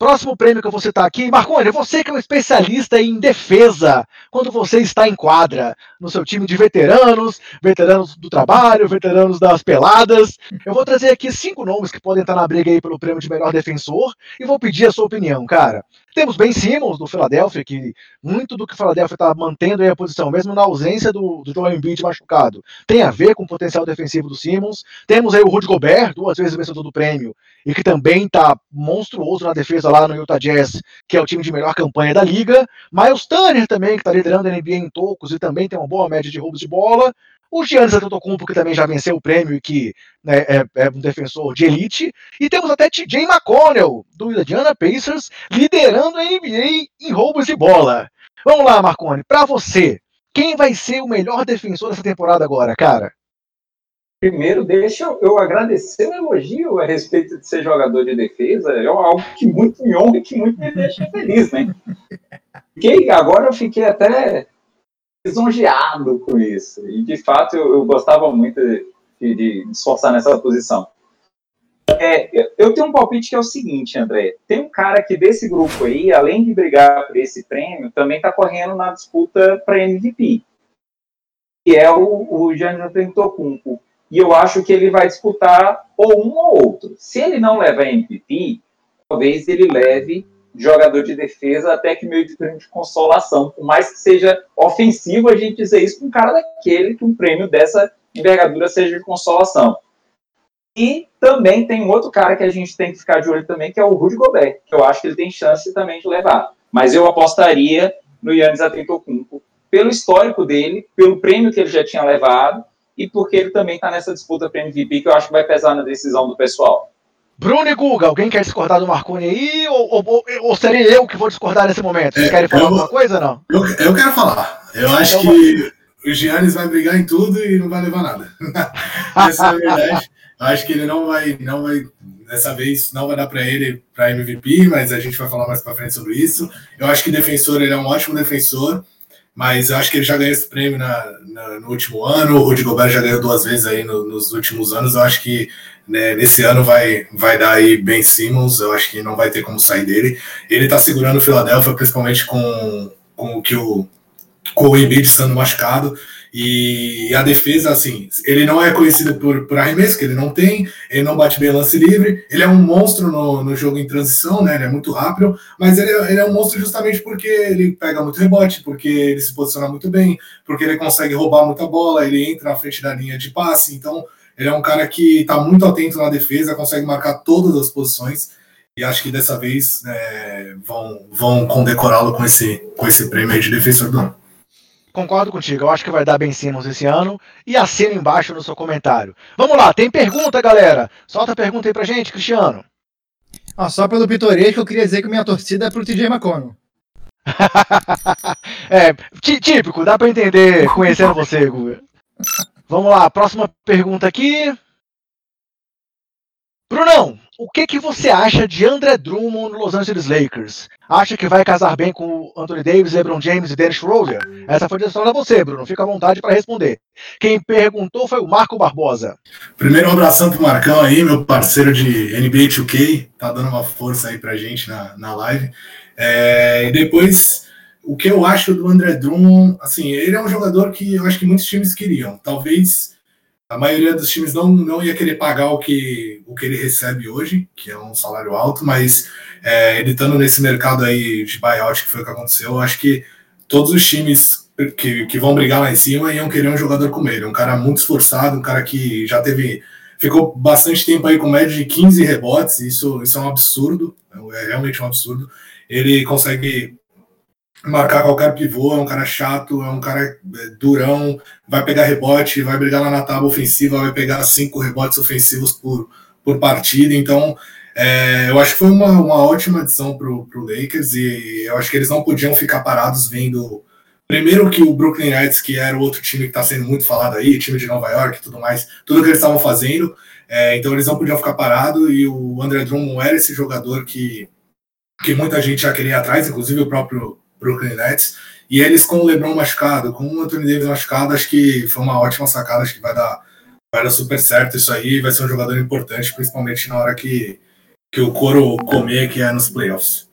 Próximo prêmio que eu vou citar aqui, Marconi, você que é um especialista em defesa, quando você está em quadra, no seu time de veteranos, veteranos do trabalho, veteranos das peladas. Eu vou trazer aqui cinco nomes que podem estar na briga aí pelo prêmio de melhor defensor e vou pedir a sua opinião, cara. Temos Ben Simmons, do Philadelphia, que muito do que o Philadelphia está mantendo aí a posição, mesmo na ausência do, do Joel Embiid machucado, tem a ver com o potencial defensivo do Simmons. Temos aí o Rudy Gobert, duas vezes vencedor do prêmio, e que também está monstruoso na defesa lá no Utah Jazz, que é o time de melhor campanha da liga. Miles Turner também, que está liderando a NBA em tocos e também tem uma boa média de roubos de bola. O Giannis Antetokounmpo, que também já venceu o prêmio e que né, é, é, um defensor de elite. E temos até TJ McConnell, do Indiana Pacers, liderando a NBA em roubos de bola. Vamos lá, Marconi, para você, quem vai ser o melhor defensor dessa temporada agora, cara? Primeiro, deixa eu agradecer o elogio a respeito de ser jogador de defesa. É algo que muito me honra e que muito me deixa feliz, né? Fiquei, agora eu fiquei até lisonjeado com isso. E, de fato, eu, eu gostava muito de, de, de esforçar nessa posição. É, eu tenho um palpite que é o seguinte, André. Tem um cara que desse grupo aí, além de brigar por esse prêmio, também está correndo na disputa para MVP, que é o, o Giannis Antetokounmpo. E eu acho que ele vai disputar ou um ou outro. Se ele não levar MVP, talvez ele leve jogador de defesa até que meio de prêmio de consolação. Por mais que seja ofensivo a gente dizer isso com um cara daquele, que um prêmio dessa envergadura seja de consolação. E também tem um outro cara que a gente tem que ficar de olho também, que é o Rudy Gobert, que eu acho que ele tem chance também de levar. Mas eu apostaria no Yannis Antetokounmpo pelo histórico dele, pelo prêmio que ele já tinha levado e porque ele também está nessa disputa para MVP que eu acho que vai pesar na decisão do pessoal. Bruno e Guga, alguém quer discordar do Marconi aí? Ou, ou, ou seria eu que vou discordar nesse momento? Vocês é, querem falar eu, alguma coisa não? Eu, eu quero falar. Eu acho então, que o Giannis vai brigar em tudo e não vai levar nada. Essa é a verdade. Eu acho que ele não vai, não vai, dessa vez não vai dar para ele para MVP, mas a gente vai falar mais para frente sobre isso. Eu acho que defensor ele é um ótimo defensor, mas eu acho que ele já ganhou esse prêmio na, na no último ano. O Rudy Gobert já ganhou duas vezes aí no, nos últimos anos. Eu acho que né, nesse ano vai, vai dar aí Ben Simmons. Eu acho que não vai ter como sair dele. Ele está segurando o Philadelphia, principalmente com, com o que o com o Embiid estando machucado. E a defesa, assim, ele não é conhecido por, por arremesso, que ele não tem, ele não bate bem lance livre, ele é um monstro no, no jogo em transição, né? Ele é muito rápido, mas ele, é, ele é um monstro justamente porque ele pega muito rebote, porque ele se posiciona muito bem, porque ele consegue roubar muita bola, ele entra na frente da linha de passe, então ele é um cara que está muito atento na defesa, consegue marcar todas as posições. E acho que dessa vez é, vão, vão condecorá-lo com esse, com esse prêmio de defensor do ano. Concordo contigo, eu acho que vai dar bem Simmons esse ano. E assina embaixo no seu comentário. Vamos lá, tem pergunta, galera? Solta a pergunta aí pra gente, Cristiano. Ah, só pelo pitoresco, eu queria dizer que minha torcida é pro TJ McConnell. é, típico, dá pra entender conhecendo você, Guga. Vamos lá, próxima pergunta aqui. Brunão, o que, que você acha de André Drummond no Los Angeles Lakers? Acha que vai casar bem com Anthony Davis, LeBron James e Dennis Schroeder? Essa foi direcionada a você, Bruno. Fica à vontade para responder. Quem perguntou foi o Marco Barbosa. Primeiro, um abração pro Marcão aí, meu parceiro de NBA 2K. Tá dando uma força aí pra gente na, na live. É, e depois, o que eu acho do André Drummond, assim, ele é um jogador que eu acho que muitos times queriam. Talvez a maioria dos times não, não ia querer pagar o que, o que ele recebe hoje, que é um salário alto, mas é, ele estando nesse mercado aí de buyout, que foi o que aconteceu, eu acho que todos os times que, que vão brigar lá em cima iam querer um jogador como ele, um cara muito esforçado, um cara que já teve. Ficou bastante tempo aí com média de 15 rebotes, isso, isso é um absurdo, é realmente um absurdo. Ele consegue marcar qualquer pivô, é um cara chato, é um cara é, durão, vai pegar rebote, vai brigar lá na tábua ofensiva, vai pegar cinco rebotes ofensivos por, por partida, então é, eu acho que foi uma, uma ótima adição para o Lakers e eu acho que eles não podiam ficar parados vendo primeiro que o Brooklyn Nets, que era o outro time que está sendo muito falado aí, time de Nova York e tudo mais, tudo que eles estavam fazendo, é, então eles não podiam ficar parados e o André Drummond era esse jogador que, que muita gente já queria atrás, inclusive o próprio Brooklyn Nets. E eles com o LeBron machucado, com o Anthony Davis machucado, acho que foi uma ótima sacada, acho que vai dar, vai dar super certo isso aí, vai ser um jogador importante, principalmente na hora que, que o couro comer, que é nos playoffs.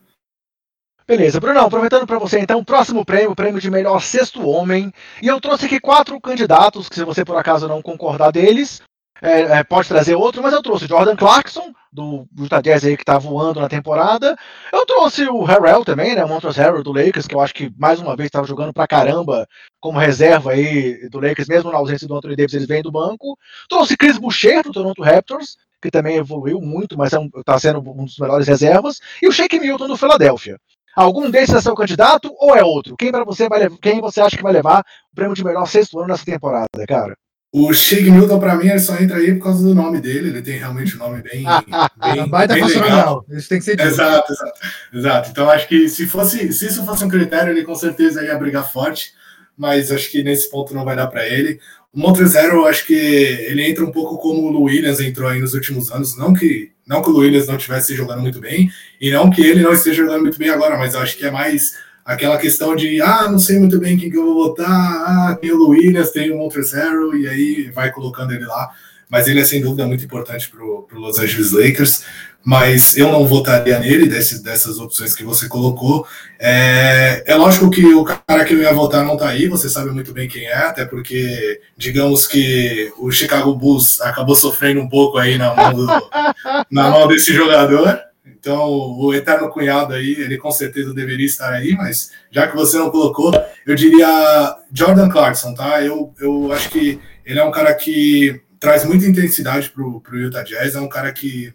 Beleza, Brunão, aproveitando para você então, próximo prêmio, prêmio de melhor sexto homem. E eu trouxe aqui quatro candidatos, que se você por acaso não concordar deles, é, é, pode trazer outro, mas eu trouxe Jordan Clarkson, do Utah Jazz aí que tá voando na temporada. Eu trouxe o Harrell também, né? O Montrezl Harrell do Lakers, que eu acho que mais uma vez estava jogando pra caramba como reserva aí do Lakers, mesmo na ausência do Anthony Davis, eles vêm do banco. Trouxe Chris Boucher do Toronto Raptors, que também evoluiu muito, mas é um, tá sendo um dos melhores reservas. E o Shake Milton do Philadelphia. Algum desses é seu candidato ou é outro? Quem para você vai quem você acha que vai levar o prêmio de melhor sexto ano nessa temporada, cara? O Shig Milton, pra mim, ele só entra aí por causa do nome dele. Ele tem realmente um nome bem. bem baita bem legal. Isso tem que ser dito. Exato, exato, exato. Então, acho que se, fosse, se isso fosse um critério, ele com certeza ia brigar forte. Mas acho que nesse ponto não vai dar para ele. O Montrezero, acho que ele entra um pouco como o Lu Williams entrou aí nos últimos anos. Não que, não que o Williams não estivesse jogando muito bem, e não que ele não esteja jogando muito bem agora, mas eu acho que é mais aquela questão de ah, não sei muito bem quem que eu vou votar, ah, tem o Williams, tem o Montrezl, e aí vai colocando ele lá. Mas ele é sem dúvida muito importante para o Los Angeles Lakers. Mas eu não votaria nele, desse, dessas opções que você colocou. É, é lógico que o cara que eu ia votar não está aí, você sabe muito bem quem é, até porque, digamos que o Chicago Bulls acabou sofrendo um pouco aí na mão, do, na mão desse jogador. Então, o eterno cunhado aí, ele com certeza deveria estar aí, mas já que você não colocou, eu diria Jordan Clarkson, tá? Eu, eu acho que ele é um cara que traz muita intensidade pro, pro Utah Jazz, é um cara que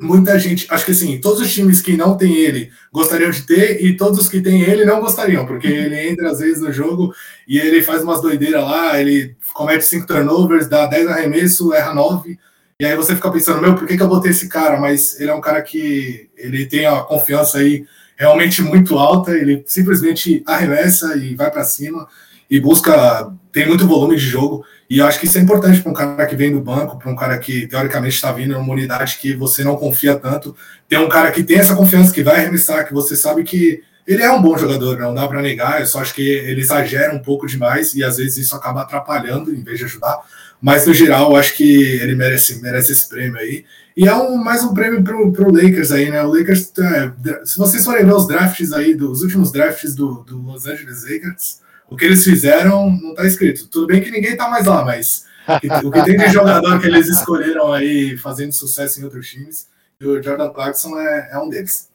muita gente, acho que assim, todos os times que não tem ele gostariam de ter e todos os que tem ele não gostariam, porque ele entra às vezes no jogo e ele faz umas doideiras lá, ele comete cinco turnovers, dá 10 arremessos, erra 9, e aí você fica pensando, meu, por que, que eu botei esse cara? Mas ele é um cara que ele tem a confiança aí realmente muito alta, ele simplesmente arremessa e vai para cima. e busca, tem muito volume de jogo. E eu acho que isso é importante para um cara que vem do banco, para um cara que teoricamente está vindo numa unidade que você não confia tanto. Tem um cara que tem essa confiança, que vai arremessar, que você sabe que ele é um bom jogador, não dá para negar. Eu só acho que ele exagera um pouco demais e às vezes isso acaba atrapalhando em vez de ajudar. Mas no geral, eu acho que ele merece, merece esse prêmio aí. E é um, mais um prêmio pro, pro Lakers aí, né? O Lakers, é, se vocês forem ver os drafts aí, dos últimos drafts do, do Los Angeles Lakers, o que eles fizeram não tá escrito. Tudo bem que ninguém tá mais lá, mas o que tem de jogador que eles escolheram aí fazendo sucesso em outros times, e o Jordan Clarkson é, é um deles.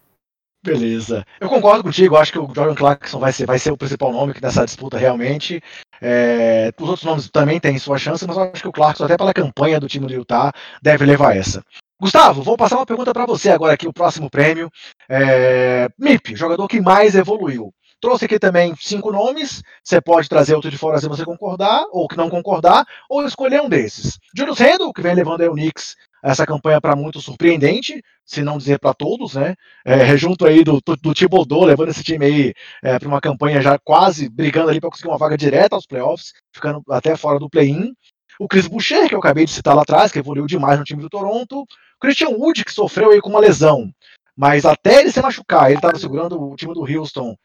Beleza. Eu concordo contigo, acho que o Jordan Clarkson vai ser, vai ser o principal nome nessa disputa realmente. É, os outros nomes também têm sua chance, mas eu acho que o Clarkson, até pela campanha do time do Utah, deve levar essa. Gustavo, vou passar uma pergunta para você agora aqui, o próximo prêmio. É, MIP, jogador que mais evoluiu. Trouxe aqui também cinco nomes. Você pode trazer outro de fora se você concordar, ou que não concordar, ou escolher um desses. Julius Randle, que vem levando aí o Knicks essa campanha para muito surpreendente, se não dizer para todos, né? É, junto aí do, do, do Thibodeau, levando esse time aí é, para uma campanha já quase brigando ali para conseguir uma vaga direta aos playoffs, ficando até fora do play-in. O Chris Boucher, que eu acabei de citar lá atrás, que evoluiu demais no time do Toronto. Christian Wood, que sofreu aí com uma lesão. Mas até ele se machucar, ele estava segurando o time do Houston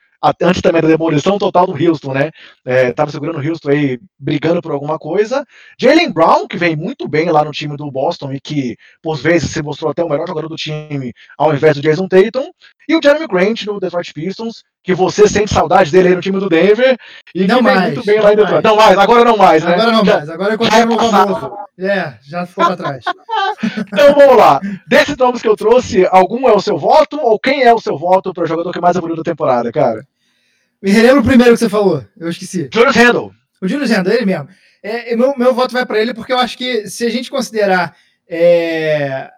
antes também da demolição total do Houston, né? É, tava segurando o Houston aí, brigando por alguma coisa. Jalen Brown, que vem muito bem lá no time do Boston e que, por vezes, se mostrou até o melhor jogador do time, ao invés do Jason Tatum. E o Jeremy Grant no Detroit Pistons, que você sente saudade dele aí no time do Denver e não que mais, vem muito bem lá em Detroit. Não mais, agora não mais, né? Agora não Já- mais, agora é contra o famoso. É, já ficou pra trás. Então vamos lá. Desses nomes que eu trouxe, algum é o seu voto ou quem é o seu voto para o jogador que mais evoluiu da temporada, cara? Me relembra o primeiro que você falou, eu esqueci. Julius Randle. O Julius Randle, ele mesmo. É, meu, meu voto vai para ele porque eu acho que se a gente considerar é,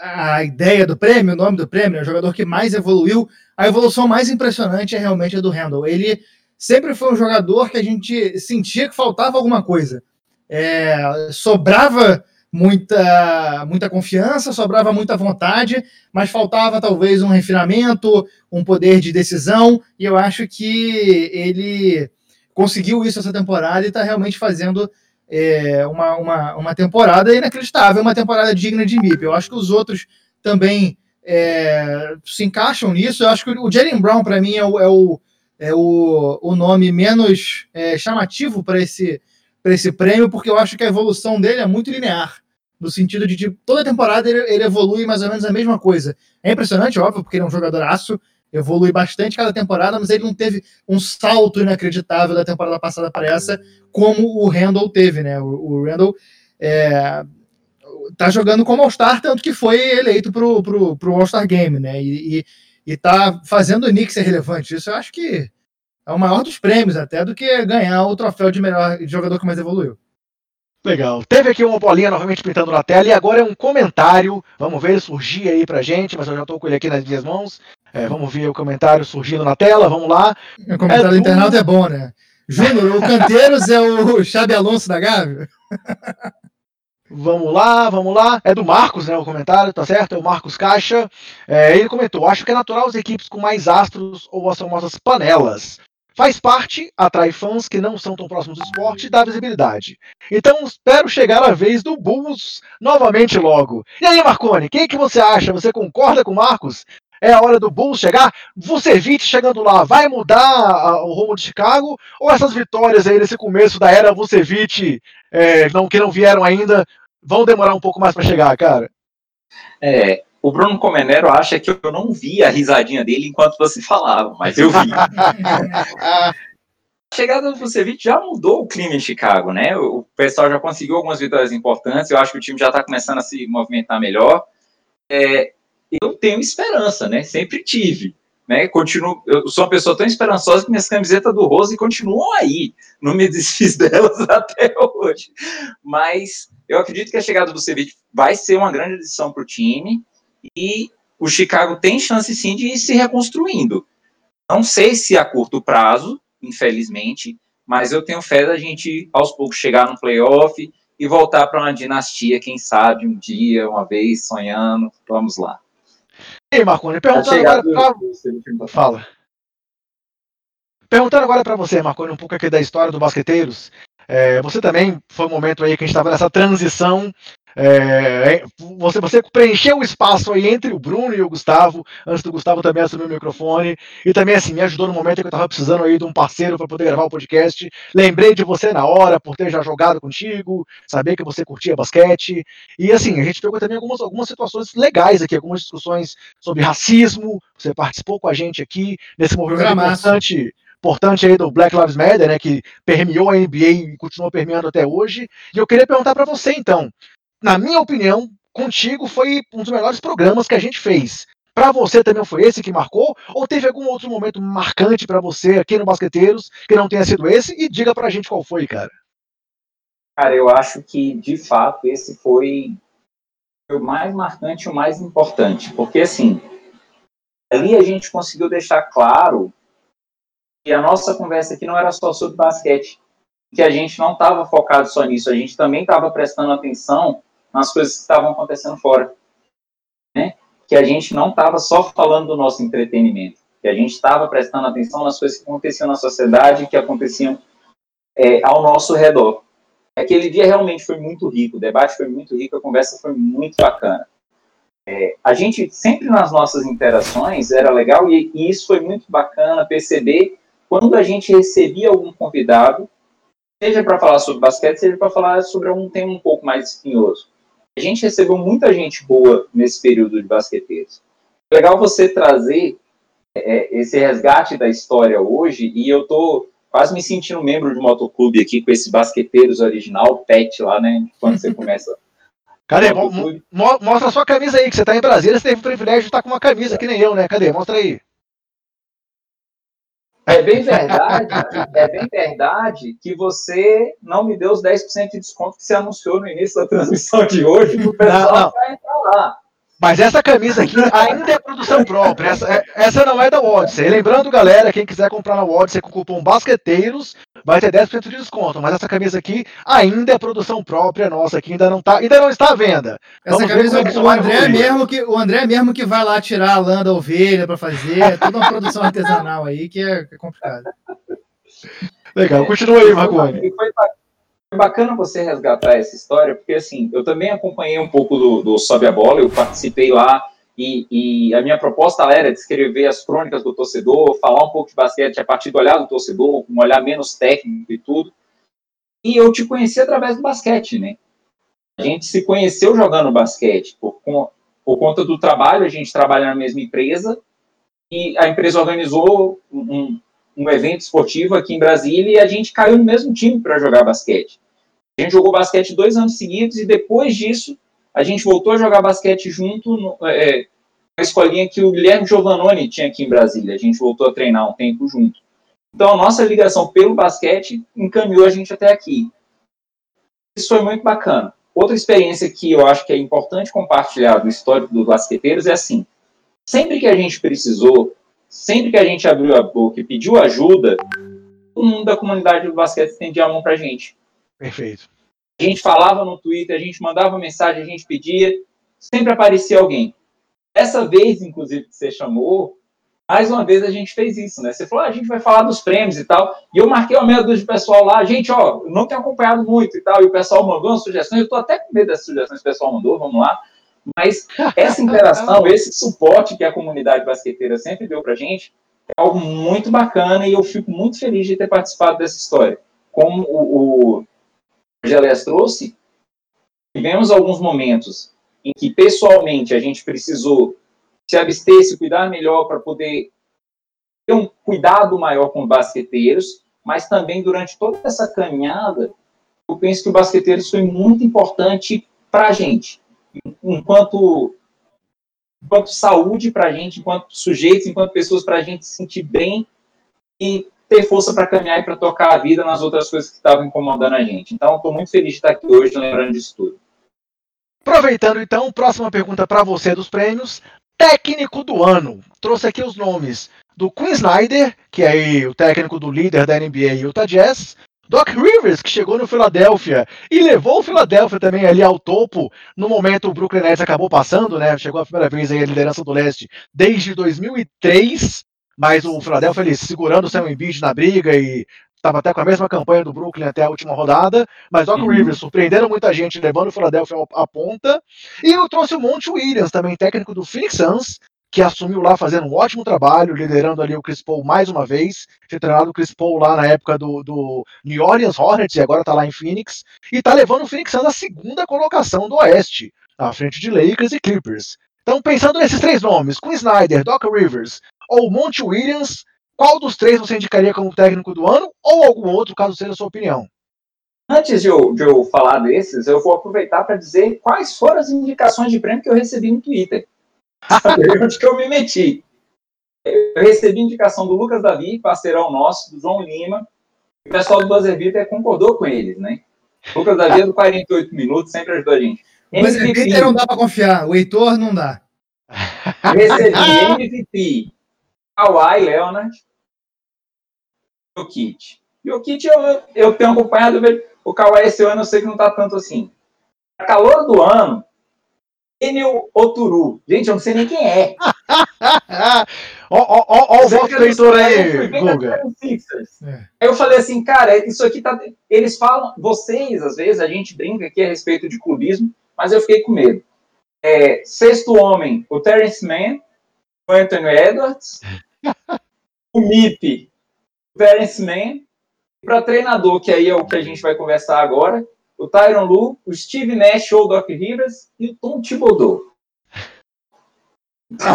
a ideia do prêmio, o nome do prêmio, né, o jogador que mais evoluiu, a evolução mais impressionante é realmente a do Randle. Ele sempre foi um jogador que a gente sentia que faltava alguma coisa. É, sobrava muita, muita confiança, sobrava muita vontade, mas faltava talvez um refinamento, um poder de decisão, e eu acho que ele conseguiu isso essa temporada e está realmente fazendo é, uma, uma, uma temporada inacreditável, uma temporada digna de MIP. Eu acho que os outros também é, se encaixam nisso. Eu acho que o Jalen Brown, para mim, é o, é o, é o, o nome menos é, chamativo para esse, esse prêmio, porque eu acho que a evolução dele é muito linear. No sentido de, toda temporada ele, ele evolui mais ou menos a mesma coisa. É impressionante, óbvio, porque ele é um jogador aço, evolui bastante cada temporada, mas ele não teve um salto inacreditável da temporada passada para essa, como o Randall teve, né? O, o Randall é, tá jogando como All-Star, tanto que foi eleito pro, pro, pro All-Star Game, né? E, e, e tá fazendo o Knicks ser relevante. Isso eu acho que é o maior dos prêmios, até do que ganhar o troféu de melhor jogador que mais evoluiu. Legal. Teve aqui uma bolinha novamente pintando na tela e agora é um comentário. Vamos ver ele surgir aí pra gente, mas eu já estou com ele aqui nas minhas mãos. É, vamos ver o comentário surgindo na tela, vamos lá. O comentário É do internauta é bom, né? Júnior, o Canteiros é o Xabi Alonso da Gávea? Vamos lá, vamos lá. É do Marcos, né? O comentário, tá certo? É o Marcos Caixa. É, ele comentou: acho que é natural as equipes com mais astros ou as famosas panelas. Faz parte, atrai fãs que não são tão próximos do esporte e dá visibilidade. Então espero chegar a vez do Bulls novamente logo. E aí, Marconi, quem que você acha? Você concorda com o Marcos? É a hora do Bulls chegar? Vucevic chegando lá vai mudar o rumo de Chicago? Ou essas vitórias aí nesse começo da era Vucevic, é, não, que não vieram ainda, vão demorar um pouco mais para chegar, cara? É, o Bruno Comenero acha que eu não vi a risadinha dele enquanto você falava, mas eu vi. A chegada do Vucevic já mudou o clima em Chicago, né? O pessoal já conseguiu algumas vitórias importantes, eu acho que o time já está começando a se movimentar melhor. É, eu tenho esperança, né? Sempre tive. Né? Continuo, eu sou uma pessoa tão esperançosa que minhas camisetas do Rose continuam aí. Não me desfiz delas até hoje. Mas eu acredito que a chegada do Vucevic vai ser uma grande adição para o time e o Chicago tem chance sim de ir se reconstruindo. Não sei se a curto prazo, infelizmente, mas eu tenho fé da gente aos poucos chegar no playoff e voltar para uma dinastia, quem sabe, um dia, uma vez, sonhando. Vamos lá. E aí, Marconi, A perguntando agora pra... tá Fala. Perguntando agora para você, Marconi, um pouco aqui da história do Basqueteiros. É, você também foi um momento aí que a gente estava nessa transição é, você, você preencheu o espaço aí entre o Bruno e o Gustavo, antes do Gustavo também assumir o microfone, e também assim, me ajudou no momento que eu estava precisando aí de um parceiro para poder gravar o podcast. Lembrei de você na hora, por ter já jogado contigo, saber que você curtia basquete, e assim, a gente pegou também algumas, algumas situações legais aqui, algumas discussões sobre racismo, você participou com a gente aqui nesse movimento importante importante aí do Black Lives Matter, né, que permeou a NBA e continua permeando até hoje. E eu queria perguntar para você então, na minha opinião, contigo foi um dos melhores programas que a gente fez. Para você também foi esse que marcou? Ou teve algum outro momento marcante para você aqui no Basqueteiros que não tenha sido esse? E diga pra gente qual foi, cara. Cara, eu acho que de fato esse foi o mais marcante o mais importante. Porque assim, ali a gente conseguiu deixar claro que a nossa conversa aqui não era só sobre basquete. Que a gente não estava focado só nisso, a gente também estava prestando atenção nas coisas que estavam acontecendo fora. Né? Que a gente não estava só falando do nosso entretenimento, que a gente estava prestando atenção nas coisas que aconteciam na sociedade, que aconteciam é, ao nosso redor. Aquele dia realmente foi muito rico, o debate foi muito rico, a conversa foi muito bacana. É, a gente sempre nas nossas interações era legal e, e isso foi muito bacana perceber quando a gente recebia algum convidado, seja para falar sobre basquete, seja para falar sobre algum tema um pouco mais espinhoso a gente recebeu muita gente boa nesse período de basqueteiros. Legal você trazer é, esse resgate da história hoje, e eu tô quase me sentindo membro de um motoclube aqui com esses basqueteiros original, pet lá, né? Quando você começa. Cadê? Mo mostra a sua camisa aí, que você tá em Brasília, você teve o privilégio de estar com uma camisa, que nem eu, né? Cadê? Mostra aí. É bem verdade, é bem verdade que você não me deu os 10% de desconto que você anunciou no início da transmissão de hoje, o pessoal não, não. vai entrar lá. Mas essa camisa aqui ainda é produção própria. Essa, é, essa não é da Odyssey. Lembrando, galera, quem quiser comprar na Odyssey com o cupom Basqueteiros, vai ter 10% de desconto. Mas essa camisa aqui ainda é produção própria nossa, que ainda não, tá, ainda não está à venda. Essa Vamos camisa, é o, André mesmo que, o André mesmo que vai lá tirar a lã da ovelha para fazer. É toda uma produção artesanal aí que é, é complicado. Legal, continua aí, Marconi. Foi bacana você resgatar essa história, porque assim, eu também acompanhei um pouco do, do Sobe a Bola, eu participei lá e, e, a minha proposta era descrever as crônicas do torcedor, falar um pouco de basquete a partir do olhar do torcedor, um olhar menos técnico e tudo. E eu te conheci através do basquete, né? A gente se conheceu jogando basquete por, por conta do trabalho, a gente trabalha na mesma empresa e a empresa organizou um, um evento esportivo aqui em Brasília e a gente caiu no mesmo time para jogar basquete. A gente jogou basquete dois anos seguidos e depois disso a gente voltou a jogar basquete junto no, é, na escolinha que o Guilherme Giovannoni tinha aqui em Brasília. A gente voltou a treinar um tempo junto. Então a nossa ligação pelo basquete encaminhou a gente até aqui. Isso foi muito bacana. Outra experiência que eu acho que é importante compartilhar do histórico dos basqueteiros é assim: sempre que a gente precisou sempre que a gente abriu a boca e pediu ajuda, todo mundo da comunidade do basquete estendia a mão pra gente. Perfeito. A gente falava no Twitter, a gente mandava mensagem, a gente pedia, sempre aparecia alguém. Essa vez, inclusive, que você chamou, mais uma vez a gente fez isso, né? Você falou, ah, a gente vai falar dos prêmios e tal. E eu marquei uma meia dúzia de pessoal lá, gente, ó, não tenho acompanhado muito e tal. E o pessoal mandou umas sugestões, eu tô até com medo das sugestões que o pessoal mandou, vamos lá. Mas essa interação, esse suporte que a comunidade basqueteira sempre deu para a gente, é algo muito bacana e eu fico muito feliz de ter participado dessa história. Como o, o Gelés trouxe, tivemos alguns momentos em que pessoalmente a gente precisou se abster, se cuidar melhor para poder ter um cuidado maior com os basqueteiros, mas também durante toda essa caminhada, eu penso que o basqueteiros foi muito importante para a gente. Enquanto, enquanto saúde para a gente, enquanto sujeitos, enquanto pessoas, para a gente se sentir bem e ter força para caminhar e para tocar a vida nas outras coisas que estavam incomodando a gente. Então, estou muito feliz de estar aqui hoje lembrando disso tudo. Aproveitando então, próxima pergunta para você dos prêmios. Técnico do ano. Trouxe aqui os nomes do Quinn Snyder, que é o técnico do líder da NBA Utah Jazz, Doc Rivers, que chegou no Philadelphia e levou o Philadelphia também ali ao topo. No momento, o Brooklyn Nets acabou passando, né? Chegou a primeira vez aí a liderança do leste desde 2003. Mas o Philadelphia ele segurando o Sam Embiid na briga e estava até com a mesma campanha do Brooklyn até a última rodada, mas Doc uhum. Rivers surpreendendo muita gente, levando o Philadelphia à ponta, e eu trouxe o Monte Williams, também técnico do Phoenix Suns, que assumiu lá fazendo um ótimo trabalho, liderando ali o Chris Paul mais uma vez, tinha treinado o Chris Paul lá na época do, do New Orleans Hornets e agora está lá em Phoenix, e está levando o Phoenix Suns à segunda colocação do Oeste, à frente de Lakers e Clippers. Então, pensando nesses três nomes, Quinn Snyder, Doc Rivers ou Monte Williams, qual dos três você indicaria como técnico do ano ou algum outro, caso seja a sua opinião? Antes de eu, de eu falar desses, eu vou aproveitar para dizer quais foram as indicações de prêmio que eu recebi no Twitter. onde que eu me meti. Eu recebi indicação do Lucas Davi, parceirão nosso, do João Lima. O pessoal do Buzzer Beater concordou com eles, né? O Lucas Davi é do 48 minutos, sempre ajudou a gente. O Buzzer Beater não dá para confiar, o Heitor não dá. Recebi MVP, Kawhi Leonard, Jokic. Jokic eu, eu tenho acompanhado o Kawhi esse ano, eu sei que não tá tanto assim. A calor do ano, Enio Oturu. Gente, eu não sei nem quem é. Ó, ó, ó, ó o voto leitor aí, Guga. É. Aí eu falei assim, cara, isso aqui tá. Eles falam, vocês, às vezes, a gente brinca aqui a respeito de clubismo, mas eu fiquei com medo. É, sexto homem, o Terence Mann, o Anthony Edwards, o MIP, o Terence Mann, para treinador, que aí é o que a gente vai conversar agora, o Tyron Lu, o Steve Nash ou o Doc Rivers e o Tom Thibodeau.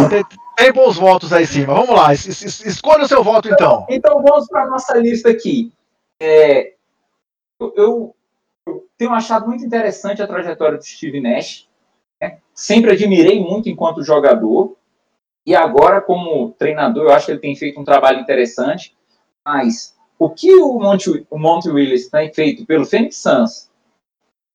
Tem, tem, bons votos aí em cima. Vamos lá, es, es, escolha o seu voto então. Então vamos para a nossa lista aqui. É, eu, eu, eu, tenho achado muito interessante a trajetória do Steve Nash. Né? Sempre admirei muito enquanto jogador. E agora, como treinador, eu acho que ele tem feito um trabalho interessante. Mas o que o Monte, o Monte Willis tem feito pelo Phoenix Suns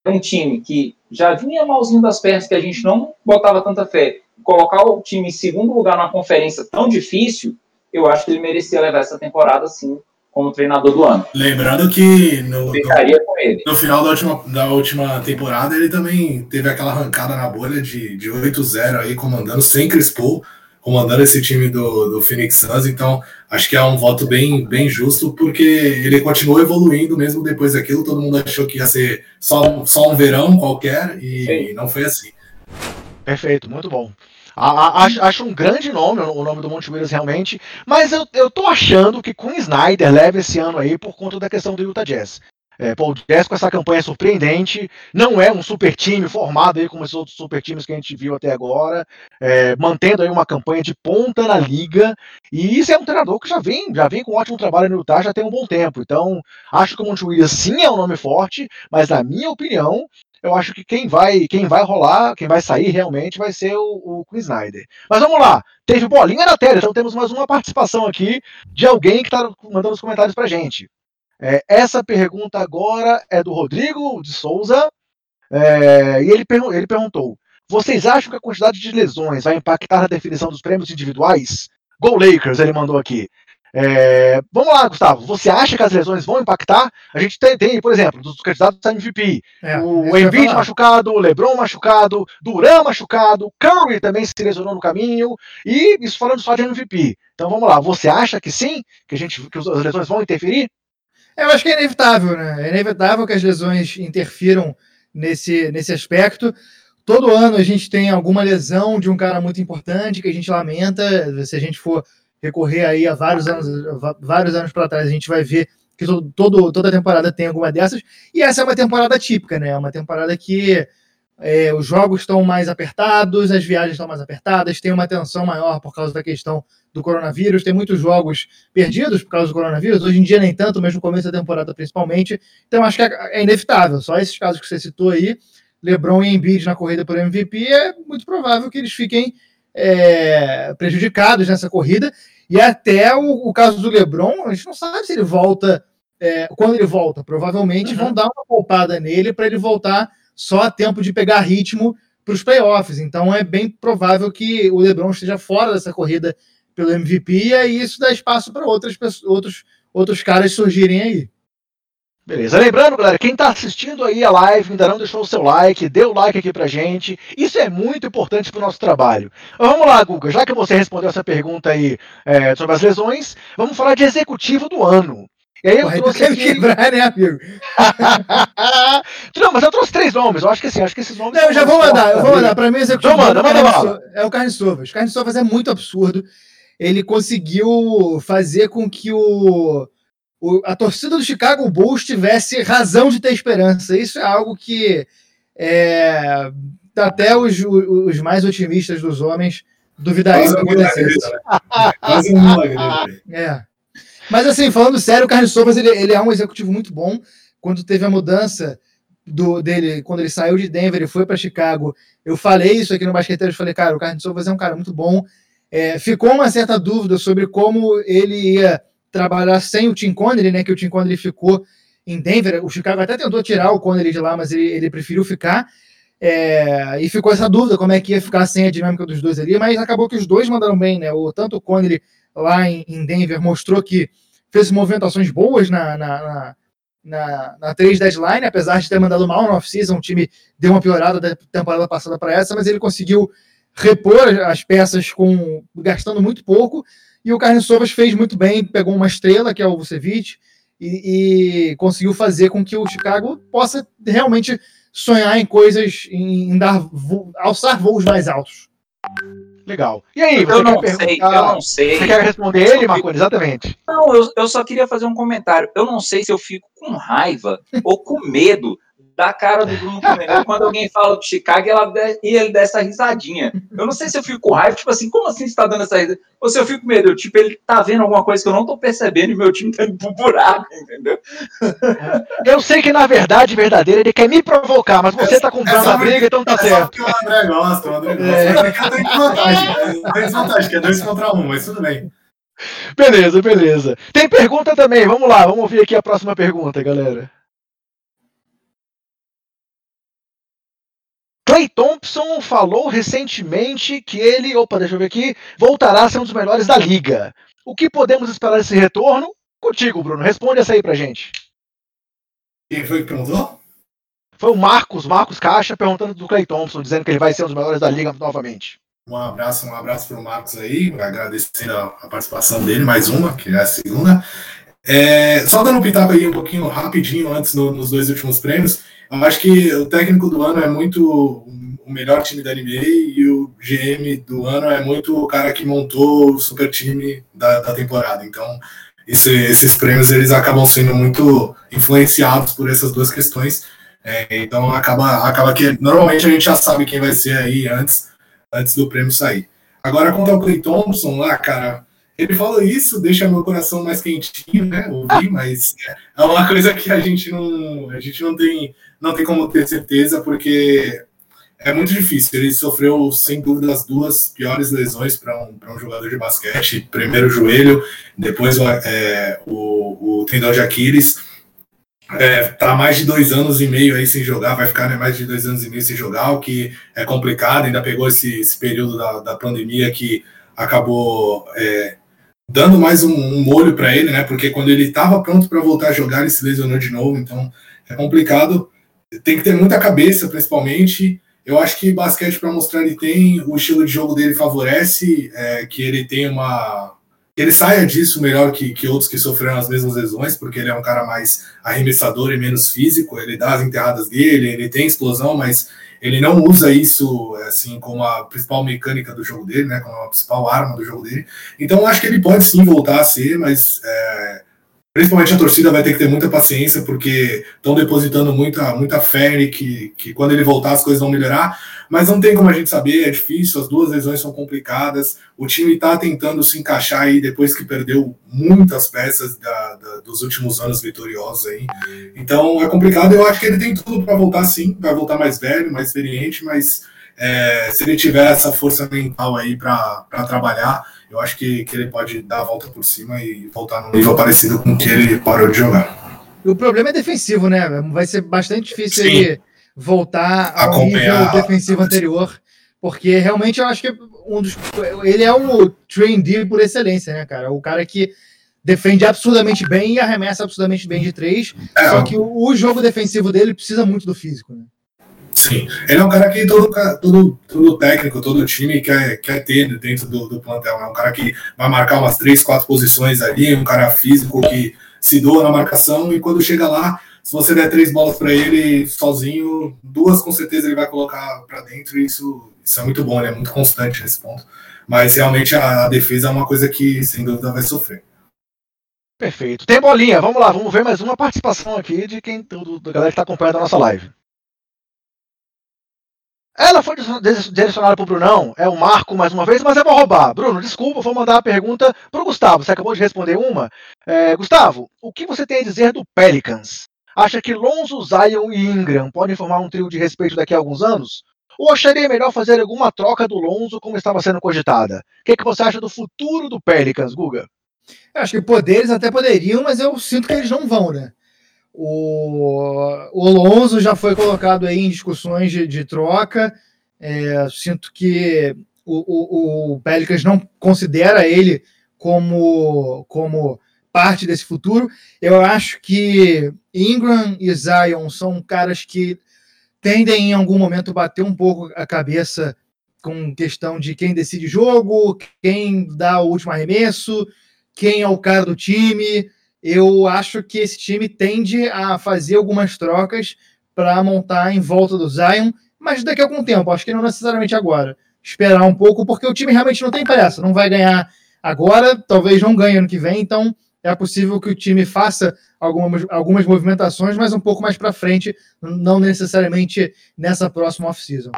um time que já vinha malzinho das pernas, que a gente não botava tanta fé, colocar o time em segundo lugar numa conferência tão difícil, eu acho que ele merecia levar essa temporada sim como treinador do ano. Lembrando que no, no, no, final da última, da última temporada ele também teve aquela arrancada na bolha de, de 8-0 aí, comandando sem Chris Paul comandando esse time do, do Phoenix Suns, então acho que é um voto bem, bem justo, porque ele continuou evoluindo mesmo depois daquilo, todo mundo achou que ia ser só, só um verão qualquer, e, e não foi assim. Perfeito, muito bom. Acho, acho, um grande nome o nome do Monte Williams realmente, mas eu, eu tô achando que Quinn Snyder leva esse ano aí por conta da questão do Utah Jazz. É, Paul com essa campanha surpreendente, não é um super time formado aí como esses outros super times que a gente viu até agora, é, mantendo aí uma campanha de ponta na liga, e isso é um treinador que já vem, já vem com um ótimo trabalho no Utah já tem um bom tempo, então acho que o Monte Williams sim é um nome forte, mas na minha opinião, eu acho que quem vai, quem vai rolar, quem vai sair realmente vai ser o, o Chris Snyder. Mas vamos lá, teve bolinha na tela, então temos mais uma participação aqui de alguém que está mandando os comentários pra gente. É, essa pergunta agora é do Rodrigo de Souza, é, e ele, ele perguntou: Vocês acham que a quantidade de lesões vai impactar na definição dos prêmios individuais? Go Lakers, ele mandou aqui. É, vamos lá, Gustavo. Você acha que as lesões vão impactar? A gente tem, tem por exemplo, dos candidatos a MVP, é, o Embiid machucado, o LeBron machucado, Duran machucado, Curry também se lesionou no caminho, e isso falando só de MVP. Então vamos lá. Você acha que sim, que a gente, que as lesões vão interferir? Eu acho que é inevitável, né? É inevitável que as lesões interfiram nesse, nesse aspecto. Todo ano a gente tem alguma lesão de um cara muito importante que a gente lamenta. Se a gente for recorrer aí a vários anos, vários anos para trás, a gente vai ver que todo, toda temporada tem alguma dessas. E essa é uma temporada típica, né? É uma temporada que é, os jogos estão mais apertados, as viagens estão mais apertadas, tem uma tensão maior por causa da questão do coronavírus, tem muitos jogos perdidos por causa do coronavírus, hoje em dia nem tanto, mas no começo da temporada principalmente, então acho que é, é inevitável, só esses casos que você citou aí, LeBron e Embiid na corrida por MVP, é muito provável que eles fiquem é, prejudicados nessa corrida, e até o, o, caso do LeBron, a gente não sabe se ele volta, é, quando ele volta, provavelmente uhum. vão dar uma poupada nele para ele voltar só a tempo de pegar ritmo para os playoffs. Então é bem provável que o LeBron esteja fora dessa corrida pelo MVP e aí isso dá espaço para outras pessoas, outros, outros caras surgirem aí. Beleza. Lembrando, galera, quem está assistindo aí a live, ainda não deixou o seu like, dê o like aqui pra gente. Isso é muito importante pro nosso trabalho. Vamos lá, Guga, já que você respondeu essa pergunta aí é, sobre as lesões, vamos falar de executivo do ano. E aí eu Porra, trouxe aqui... quebrar, né, amigo? não, mas eu trouxe três nomes. Eu acho que assim, acho que esses nomes. Não, eu já vou mandar, eu vou mandar. Pra mim, executivo então, manda, manda bala. é o Carne Sovas. Carne Sovas é muito absurdo. Ele conseguiu fazer com que o o, a torcida do Chicago Bulls tivesse razão de ter esperança. Isso é algo que é, até os, os mais otimistas dos homens duvidariam que acontecesse. Quase um É. Mas assim, falando sério, o Carlos Sovas ele, ele é um executivo muito bom. Quando teve a mudança do, dele, quando ele saiu de Denver e foi para Chicago, eu falei isso aqui no Basqueteiro, eu falei, cara, o Carlos Sovas é um cara muito bom. É, ficou uma certa dúvida sobre como ele ia trabalhar sem o Tim Connery, né? Que o Tim Connery ficou em Denver. O Chicago até tentou tirar o Connery de lá, mas ele, ele preferiu ficar. É, e ficou essa dúvida como é que ia ficar sem a dinâmica dos dois ali, mas acabou que os dois mandaram bem, né? O, tanto o Connery lá em, Denver mostrou que fez movimentações boas na, na, na, na, na trade deadline, apesar de ter mandado mal no off-season, o time deu uma piorada da temporada passada para essa, mas ele conseguiu repor as peças com gastando muito pouco e o Carlos Sovas fez muito bem, pegou uma estrela, que é o Vucevic, e, e, conseguiu fazer com que o Chicago possa realmente sonhar em coisas, em dar alçar voos mais altos. Legal. E aí, você eu não sei, eu não sei. Você quer responder ele, Marconi? Exatamente. Não, eu, eu só queria fazer um comentário. Eu não sei se eu fico com raiva ou com medo da cara do Bruno Fluminense quando alguém fala do Chicago ela, e ele dá essa risadinha. Eu não sei se eu fico com raiva, tipo assim, como assim você tá dando essa risada? Ou se eu fico com medo, tipo, ele tá vendo alguma coisa que eu não tô percebendo e meu time tá indo pro buraco, entendeu? Eu sei que na verdade, verdadeira, ele quer me provocar, mas você tá comprando é a briga, então tá é certo. Só porque o André gosta, o André gosta. É. Eu tenho desvantagem, tem desvantagem, que é dois contra um, mas tudo bem. Beleza, beleza. Tem pergunta também, vamos lá, vamos ouvir aqui a próxima pergunta, galera. Clay Thompson falou recentemente que ele, opa, deixa eu ver aqui, voltará a ser um dos melhores da liga. O que podemos esperar desse retorno? Contigo, Bruno. Responde essa aí pra gente. Quem foi que perguntou? Foi o Marcos, Marcos Caixa, perguntando do Clay Thompson, dizendo que ele vai ser um dos melhores da liga novamente. Um abraço, um abraço para o Marcos aí, agradecendo a, a, participação dele, mais uma, que é a segunda. É, só dando um pitaco aí um pouquinho rapidinho antes no, nos dois últimos prêmios. Eu acho que o técnico do ano é muito o melhor time da NBA e o GM do ano é muito o cara que montou o super time da, da temporada. Então, esse, esses prêmios eles acabam sendo muito influenciados por essas duas questões. É, então, acaba, acaba que normalmente a gente já sabe quem vai ser aí antes, antes do prêmio sair. Agora, quanto ao Clay Thompson, lá, cara, ele falou isso, deixa meu coração mais quentinho, né? Ouvir, mas é uma coisa que a gente não, a gente não tem, não tem como ter certeza, porque é muito difícil. Ele sofreu, sem dúvida, as duas piores lesões para um, um jogador de basquete. Primeiro o joelho, depois é, o, o tendão de Aquiles. É, tá mais de dois anos e meio aí sem jogar, vai ficar né, mais de dois anos e meio sem jogar, o que é complicado. Ainda pegou esse, esse período da, da pandemia que acabou é, dando mais um, um molho para ele, né? Porque quando ele estava pronto para voltar a jogar, ele se lesionou de novo, então é complicado. Tem que ter muita cabeça, principalmente. Eu acho que basquete para mostrar ele tem, o estilo de jogo dele favorece, é, que ele tem uma. Ele saia disso melhor que, que outros que sofreram as mesmas lesões, porque ele é um cara mais arremessador e menos físico. Ele dá as enterradas dele, ele tem explosão, mas ele não usa isso assim como a principal mecânica do jogo dele, né, como a principal arma do jogo dele. Então acho que ele pode sim voltar a ser, mas é, principalmente a torcida vai ter que ter muita paciência porque estão depositando muita muita fé que que quando ele voltar as coisas vão melhorar mas não tem como a gente saber, é difícil, as duas lesões são complicadas. O time está tentando se encaixar aí depois que perdeu muitas peças da, da, dos últimos anos vitoriosos aí. Então é complicado. Eu acho que ele tem tudo para voltar sim, vai voltar mais velho, mais experiente, mas é, se ele tiver essa força mental aí para trabalhar, eu acho que, que ele pode dar a volta por cima e voltar no nível parecido com o que ele parou de jogar. O problema é defensivo, né? Vai ser bastante difícil Sim. ele voltar ao Acompanhar. nível defensivo anterior, porque realmente eu acho que um dos, ele é um trainee por excelência, né, cara? O cara que defende absurdamente bem e arremessa absurdamente bem de três. É, só que o, o, jogo defensivo dele precisa muito do físico, né? Sim, ele é um cara que todo, todo, todo técnico, todo time quer, quer ter dentro do, do plantel. É um cara que vai marcar umas três, quatro posições ali, um cara físico que se doa na marcação e quando chega lá, se você der três bolas para ele sozinho, duas com certeza ele vai colocar para dentro e isso, isso é muito bom, ele é muito constante nesse ponto. Mas realmente a, a defesa é uma coisa que sem dúvida vai sofrer. Perfeito. Tem bolinha, vamos lá, vamos ver mais uma participação aqui de quem, do, da galera que está acompanhando a nossa live. Ela foi direcionada para o Brunão, é o Marco mais uma vez, mas é para roubar. Bruno, desculpa, vou mandar a pergunta para o Gustavo. Você acabou de responder uma. É, Gustavo, o que você tem a dizer do Pelicans? Acha que Lonzo, Zion e Ingram podem formar um trio de respeito daqui a alguns anos? Ou acharia melhor fazer alguma troca do Lonzo como estava sendo cogitada? O que, é que você acha do futuro do Pelicans, Guga? Eu acho que poderes até poderiam, mas eu sinto que eles não vão, né? O, o Alonso já foi colocado aí em discussões de, de troca. É, sinto que o, o, o Pelicans não considera ele como, como parte desse futuro. Eu acho que Ingram e Zion são caras que tendem em algum momento bater um pouco a cabeça com questão de quem decide jogo, quem dá o último arremesso, quem é o cara do time eu acho que esse time tende a fazer algumas trocas para montar em volta do Zion, mas daqui a algum tempo, acho que não necessariamente agora. Esperar um pouco, porque o time realmente não tem pressa, não vai ganhar agora, talvez não ganhe ano que vem, então é possível que o time faça algumas, algumas movimentações, mas um pouco mais para frente, não necessariamente nessa próxima off-season.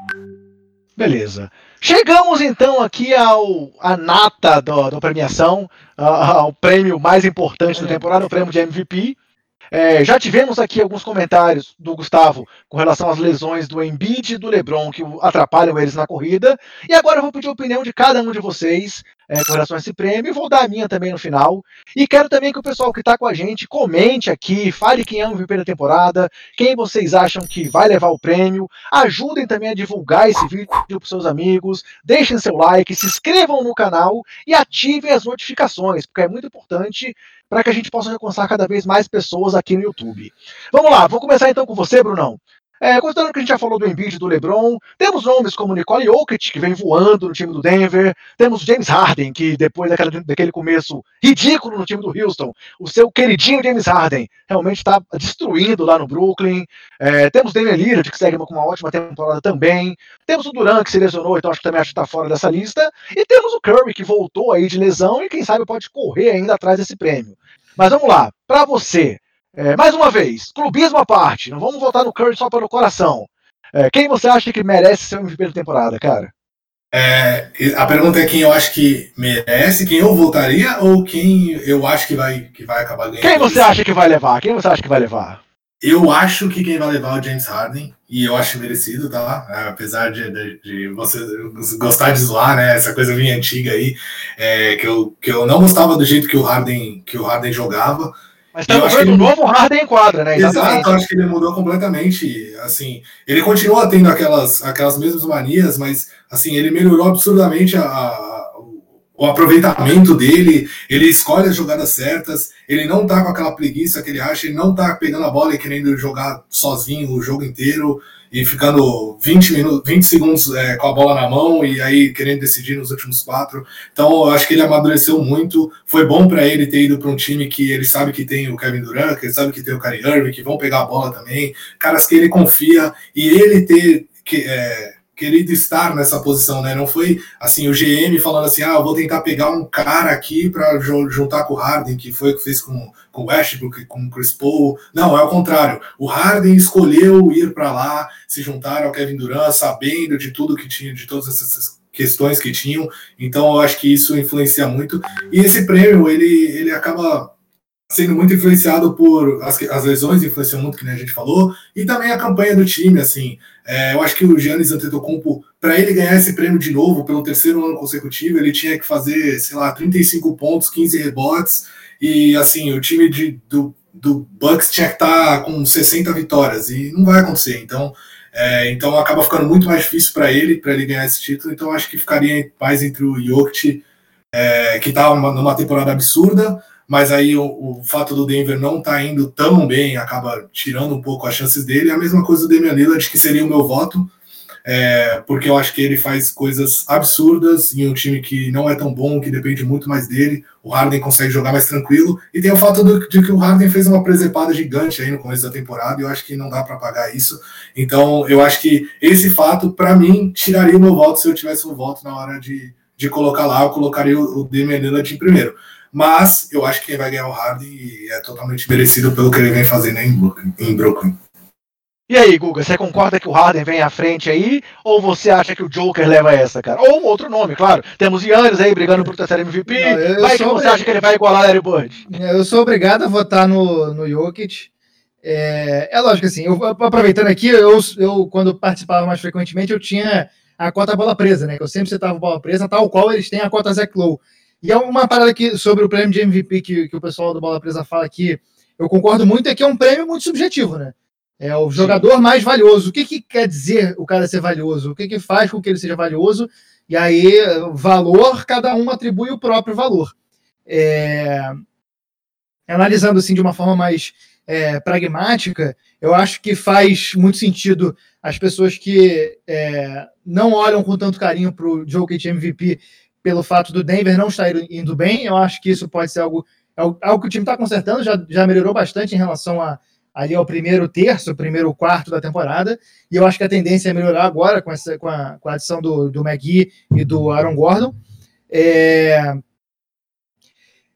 Beleza. Chegamos então aqui ao a nata do, da premiação, ao prêmio mais importante da temporada, o prêmio de MVP. É, já tivemos aqui alguns comentários do Gustavo com relação às lesões do Embiid e do LeBron que atrapalham eles na corrida. E agora eu vou pedir a opinião de cada um de vocês é, com relação a esse prêmio. Vou dar a minha também no final. E quero também que o pessoal que está com a gente comente aqui, fale quem é o MVP da temporada, quem vocês acham que vai levar o prêmio. Ajudem também a divulgar esse vídeo para seus amigos. Deixem seu like, se inscrevam no canal e ativem as notificações, porque é muito importante para que a gente possa alcançar cada vez mais pessoas aqui no YouTube. Vamos lá, vou começar então com você, Brunão. É, considerando que a gente já falou do Embiid do LeBron, temos nomes como Nicole Jokic, que vem voando no time do Denver, temos James Harden, que depois daquela, daquele começo ridículo no time do Houston, o seu queridinho James Harden realmente está destruindo lá no Brooklyn, é, temos Damian Lillard, que segue com uma ótima temporada também, temos o Durant, que se lesionou, então acho que também acho que está fora dessa lista, e temos o Curry, que voltou aí de lesão e quem sabe pode correr ainda atrás desse prêmio. Mas vamos lá, para você, é, mais uma vez, clubismo à parte, não vamos votar no Curry só pelo coração. É, quem você acha que merece ser o MVP da temporada, cara? É, a pergunta é quem eu acho que merece, quem eu votaria ou quem eu acho que vai, que vai acabar ganhando. Quem você acha que vai levar? Quem você acha que vai levar? Eu acho que quem vai levar é o James Harden, e eu acho merecido, tá? É, apesar de, de, de, você gostar de zoar, né? Essa coisa minha antiga aí, é, que, eu, que eu não gostava do jeito que o Harden, que o Harden jogava. Mas tá vendo ele... novo Harden em quadra, né? Exatamente. Exato, acho que ele mudou completamente. Assim, ele continua tendo aquelas, aquelas mesmas manias, mas assim, ele melhorou absurdamente a, a, o aproveitamento dele, ele escolhe as jogadas certas, ele não tá com aquela preguiça que ele acha, ele não tá pegando a bola e querendo jogar sozinho o jogo inteiro e ficando 20, minutos, 20 segundos é, com a bola na mão e aí querendo decidir nos últimos quatro. Então, eu acho que ele amadureceu muito. Foi bom para ele ter ido para um time que ele sabe que tem o Kevin Durant, que ele sabe que tem o Kyrie Irving, que vão pegar a bola também, caras que ele confia e ele ter que, é, querido estar nessa posição, né? Não foi assim o GM falando assim, ah, vou tentar pegar um cara aqui para juntar com o Harden, que foi o que fez com, com Westbrook, com Chris Paul. Não, é o contrário. O Harden escolheu ir para lá, se juntar ao Kevin Durant, sabendo de tudo que tinha, de todas essas questões que tinham. Então, eu acho que isso influencia muito. E esse prêmio, ele, ele acaba sendo muito influenciado por as, as lesões, influenciam muito, que a gente falou, e também a campanha do time, assim, é, eu acho que o Giannis Antetokounmpo, para ele ganhar esse prêmio de novo, pelo terceiro ano consecutivo, ele tinha que fazer, sei lá, 35 pontos, 15 rebotes, e assim, o time de, do, do Bucks tinha que estar tá com 60 vitórias, e não vai acontecer, então... É, então acaba ficando muito mais difícil para ele, para ele ganhar esse título. Então acho que ficaria mais entre o Jokic, é, que está numa temporada absurda, mas aí o, o fato do Denver não estar tá indo tão bem acaba tirando um pouco as chances dele. A mesma coisa do Damian Lillard, que seria o meu voto, é, porque eu acho que ele faz coisas absurdas em um time que não é tão bom, que depende muito mais dele. O Harden consegue jogar mais tranquilo. E tem o fato do, de que o Harden fez uma presepada gigante aí no começo da temporada, e eu acho que não dá para pagar isso. Então, eu acho que esse fato, para mim, tiraria o meu voto se eu tivesse um voto na hora de, de colocar lá, eu colocaria o, o Damian em primeiro. Mas eu acho que quem vai ganhar o Harden e é totalmente merecido pelo que ele vem fazendo em Brooklyn. Em Brooklyn. E aí, Guga, você concorda que o Harden vem à frente aí? Ou você acha que o Joker leva essa, cara? Ou um outro nome, claro. Temos Yannis aí brigando por terceiro MVP. Não, vai que você acha que ele vai igualar Larry Bird? Eu sou obrigado a votar no, no Jokic. É, é lógico assim, eu, aproveitando aqui, eu, eu quando participava mais frequentemente, eu tinha a cota bola presa, né? Que eu sempre citava bola presa, tal qual eles têm a cota Zach Lowe. E é uma parada aqui sobre o prêmio de MVP que, que o pessoal do Bola Presa fala aqui, eu concordo muito, é que é um prêmio muito subjetivo, né? É o jogador mais valioso. O que, que quer dizer o cara ser valioso? O que, que faz com que ele seja valioso? E aí, valor, cada um atribui o próprio valor. É... Analisando assim de uma forma mais é, pragmática, eu acho que faz muito sentido as pessoas que é, não olham com tanto carinho para o Jokic MVP pelo fato do Denver não estar indo bem. Eu acho que isso pode ser algo, é algo que o time está consertando, já, já melhorou bastante em relação a, ali ao primeiro terço, primeiro quarto da temporada, e eu acho que a tendência é melhorar agora com, essa, com, a, com a adição do, do McGee e do Aaron Gordon. É,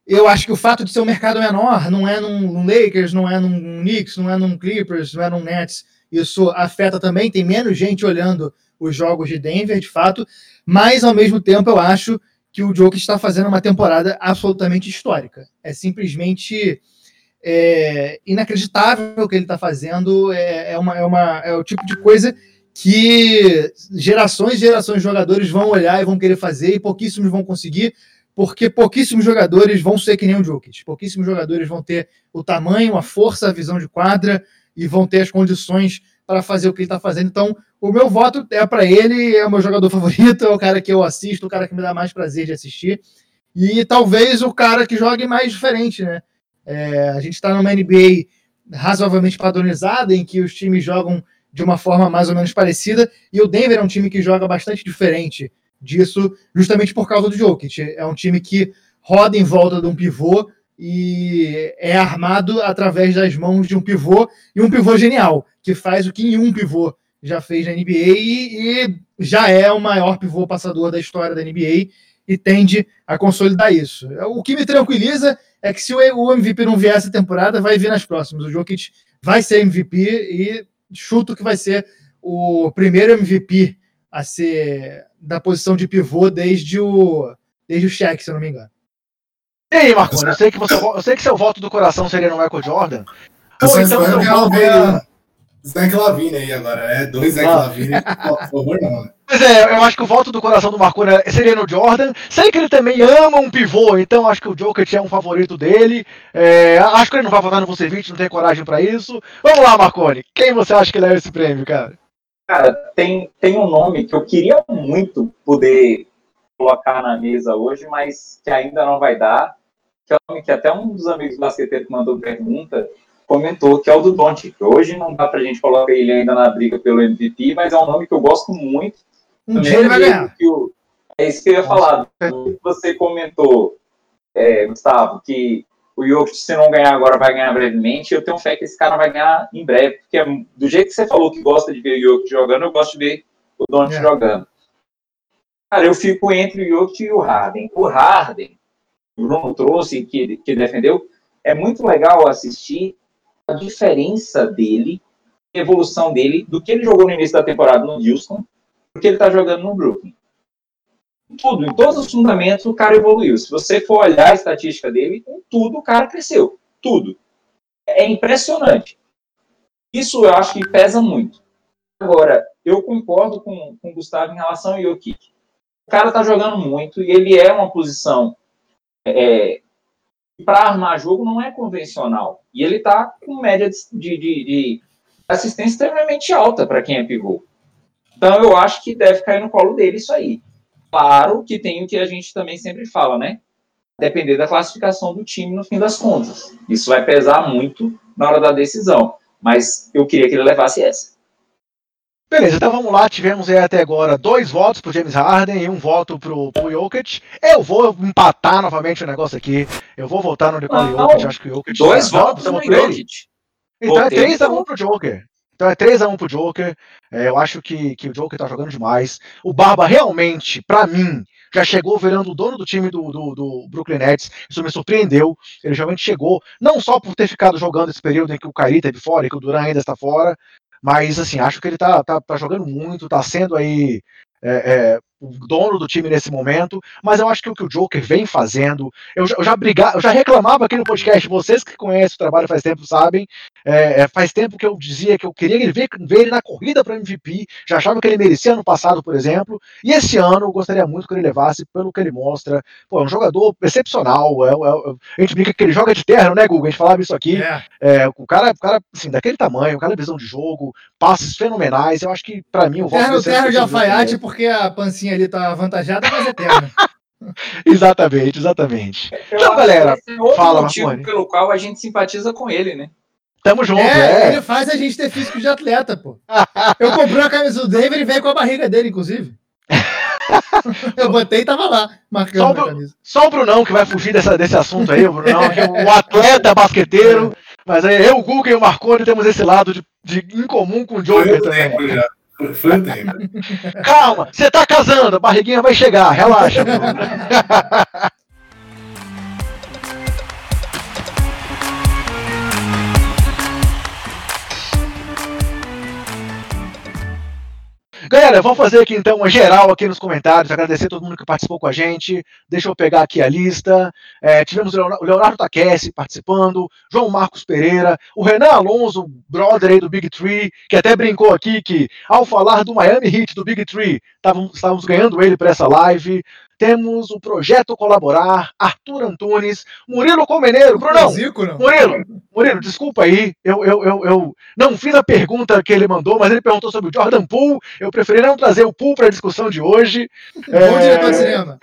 eu acho que o fato de ser um mercado menor, não é num Lakers, não é num Knicks, não é num Clippers, não é num Nets, isso afeta também, tem menos gente olhando os jogos de Denver, de fato, mas ao mesmo tempo eu acho que o Jokic está fazendo uma temporada absolutamente histórica. É simplesmente é, inacreditável que ele está fazendo. É, é, uma, é, uma, é o tipo de coisa que gerações e gerações de jogadores vão olhar e vão querer fazer e pouquíssimos vão conseguir, porque pouquíssimos jogadores vão ser que nem o Jokic. Pouquíssimos jogadores vão ter o tamanho, a força, a visão de quadra e vão ter as condições para fazer o que ele está fazendo. Então, o meu voto é para ele, é o meu jogador favorito, é o cara que eu assisto, o cara que me dá mais prazer de assistir. E talvez o cara que jogue mais diferente, né? É, a gente está numa NBA razoavelmente padronizada, em que os times jogam de uma forma mais ou menos parecida, e o Denver é um time que joga bastante diferente disso, justamente por causa do Jokic. É um time que roda em volta de um pivô e é armado através das mãos de um pivô e um pivô genial, que faz o que nenhum pivô já fez na NBA e, e, já é o maior pivô passador da história da NBA e tende a consolidar isso. O que me tranquiliza é que se o MVP não vier essa temporada, vai vir nas próximas. O Jokic vai ser MVP e chuto que vai ser o primeiro MVP a ser da posição de pivô desde o desde o Shaq, se eu não me engano. E aí, Marcos, eu sei que você, eu sei que seu voto do coração seria no Michael Jordan. Eu Ou então seu voto é... Zach Lavine aí agora, é dois Zach ah. Lavine, por favor, não. Né? Pois é, eu acho que o voto do coração do Marconi seria no Jordan. Sei que ele também ama um pivô, então acho que o Joker é um favorito dele. É, acho que ele não vai votar no Vucevic, não tem coragem para isso. Vamos lá, Marconi. Quem você acha que leva esse prêmio, cara? Cara, tem, tem um nome que eu queria muito poder colocar na mesa hoje, mas que ainda não vai dar. Que é um nome que até um dos amigos basqueteiros mandou pergunta comentou, que é o do Doncic. Hoje não dá pra gente colocar ele ainda na briga pelo MVP, mas é um nome que eu gosto muito. Um dia ele vai ganhar. O, é isso que eu ia falar. Você comentou, é, Gustavo, que o Jokic, se não ganhar agora, vai ganhar brevemente. Eu tenho fé que esse cara vai ganhar em breve, porque é, do jeito que você falou que gosta de ver o Jokic jogando, eu gosto de ver o Doncic é. jogando. Cara, eu fico entre o Jokic e o Harden. O Harden, o Bruno trouxe, que, que defendeu, é muito legal assistir a diferença dele, a evolução dele, do que ele jogou no início da temporada no Houston, do que ele está jogando no Brooklyn. Tudo, em todos os fundamentos, o cara evoluiu. Se você for olhar a estatística dele, em tudo o cara cresceu. Tudo. É impressionante. Isso eu acho que pesa muito. Agora, eu concordo com, com o Gustavo em relação ao Jokic. O cara tá jogando muito e ele é uma posição é, para armar jogo não é convencional. E ele está com média de, de, de, assistência extremamente alta para quem é pivô. Então eu acho que deve cair no colo dele isso aí. Claro que tem o que a gente também sempre fala, né? depender da classificação do time no fim das contas. Isso vai pesar muito na hora da decisão. Mas eu queria que ele levasse essa. Beleza, então vamos lá. Tivemos aí até agora dois votos pro James Harden e um voto pro, pro Jokic. Eu vou empatar novamente o negócio aqui. Eu vou votar no Nikola Jokic. Acho que o Jokic. Dois tá, votos pro Jokic. Então é 3x1 pro Joker. Então é 3x1 pro Joker. É, eu acho que, que o Joker tá jogando demais. O Barba realmente, para mim, já chegou virando o dono do time do, do, do, Brooklyn Nets. Isso me surpreendeu. Ele realmente chegou, não só por ter ficado jogando esse período em que o Kyrie teve fora e que o Duran ainda está fora, mas assim, acho que ele tá, tá, tá jogando muito, tá sendo aí é, é, o dono do time nesse momento, mas eu acho que o que o Joker vem fazendo, eu já, eu já brigava, eu já reclamava aqui no podcast, vocês que conhecem o trabalho faz tempo sabem, é, é faz tempo que eu dizia que eu queria ele ver, ver ele na corrida para MVP, já achava que ele merecia ano passado, por exemplo, e esse ano eu gostaria muito que ele levasse pelo que ele mostra, pô, é um jogador excepcional, é, é, a gente brinca que ele joga de terno, né, Google, a gente falava isso aqui, é. o cara, o cara, assim, daquele tamanho, aquela visão de jogo, passes fenomenais, eu acho que para mim o Terno, terno de alfaiate porque a pancinha ali tá avantajada, mas eterna. exatamente, exatamente. Eu então, galera, é outro fala, motivo Marconi. pelo qual a gente simpatiza com ele, né? Tamo junto, é, é, Ele faz a gente ter físico de atleta, pô. Eu comprei a camisa do David e veio com a barriga dele, inclusive. Eu botei e tava lá, marcando só o, a camisa. Só o Brunão que vai fugir dessa, desse assunto aí, o Brunão, que é o atleta basqueteiro. Mas aí eu, o Google e o Marconi temos esse lado de, de incomum com o Joker também. Já. Foi o tempo. Calma, você tá casando, a barriguinha vai chegar, relaxa. Galera, vamos fazer aqui então uma geral aqui nos comentários, agradecer a todo mundo que participou com a gente. Deixa eu pegar aqui a lista. É, tivemos o Leonardo Taquesse participando, João Marcos Pereira, o Renan Alonso, brother aí do Big Tree, que até brincou aqui que ao falar do Miami Heat do Big Tree, estávamos ganhando ele para essa live. Temos o Projeto Colaborar, Arthur Antunes, Murilo Comeneiro. Brunão, Zico, não. Murilo, Murilo, desculpa aí, eu, eu, eu, eu, não fiz a pergunta que ele mandou, mas ele perguntou sobre o Jordan Poole. Eu preferi não trazer o Poole para a discussão de hoje. Bom é... diretor de cinema.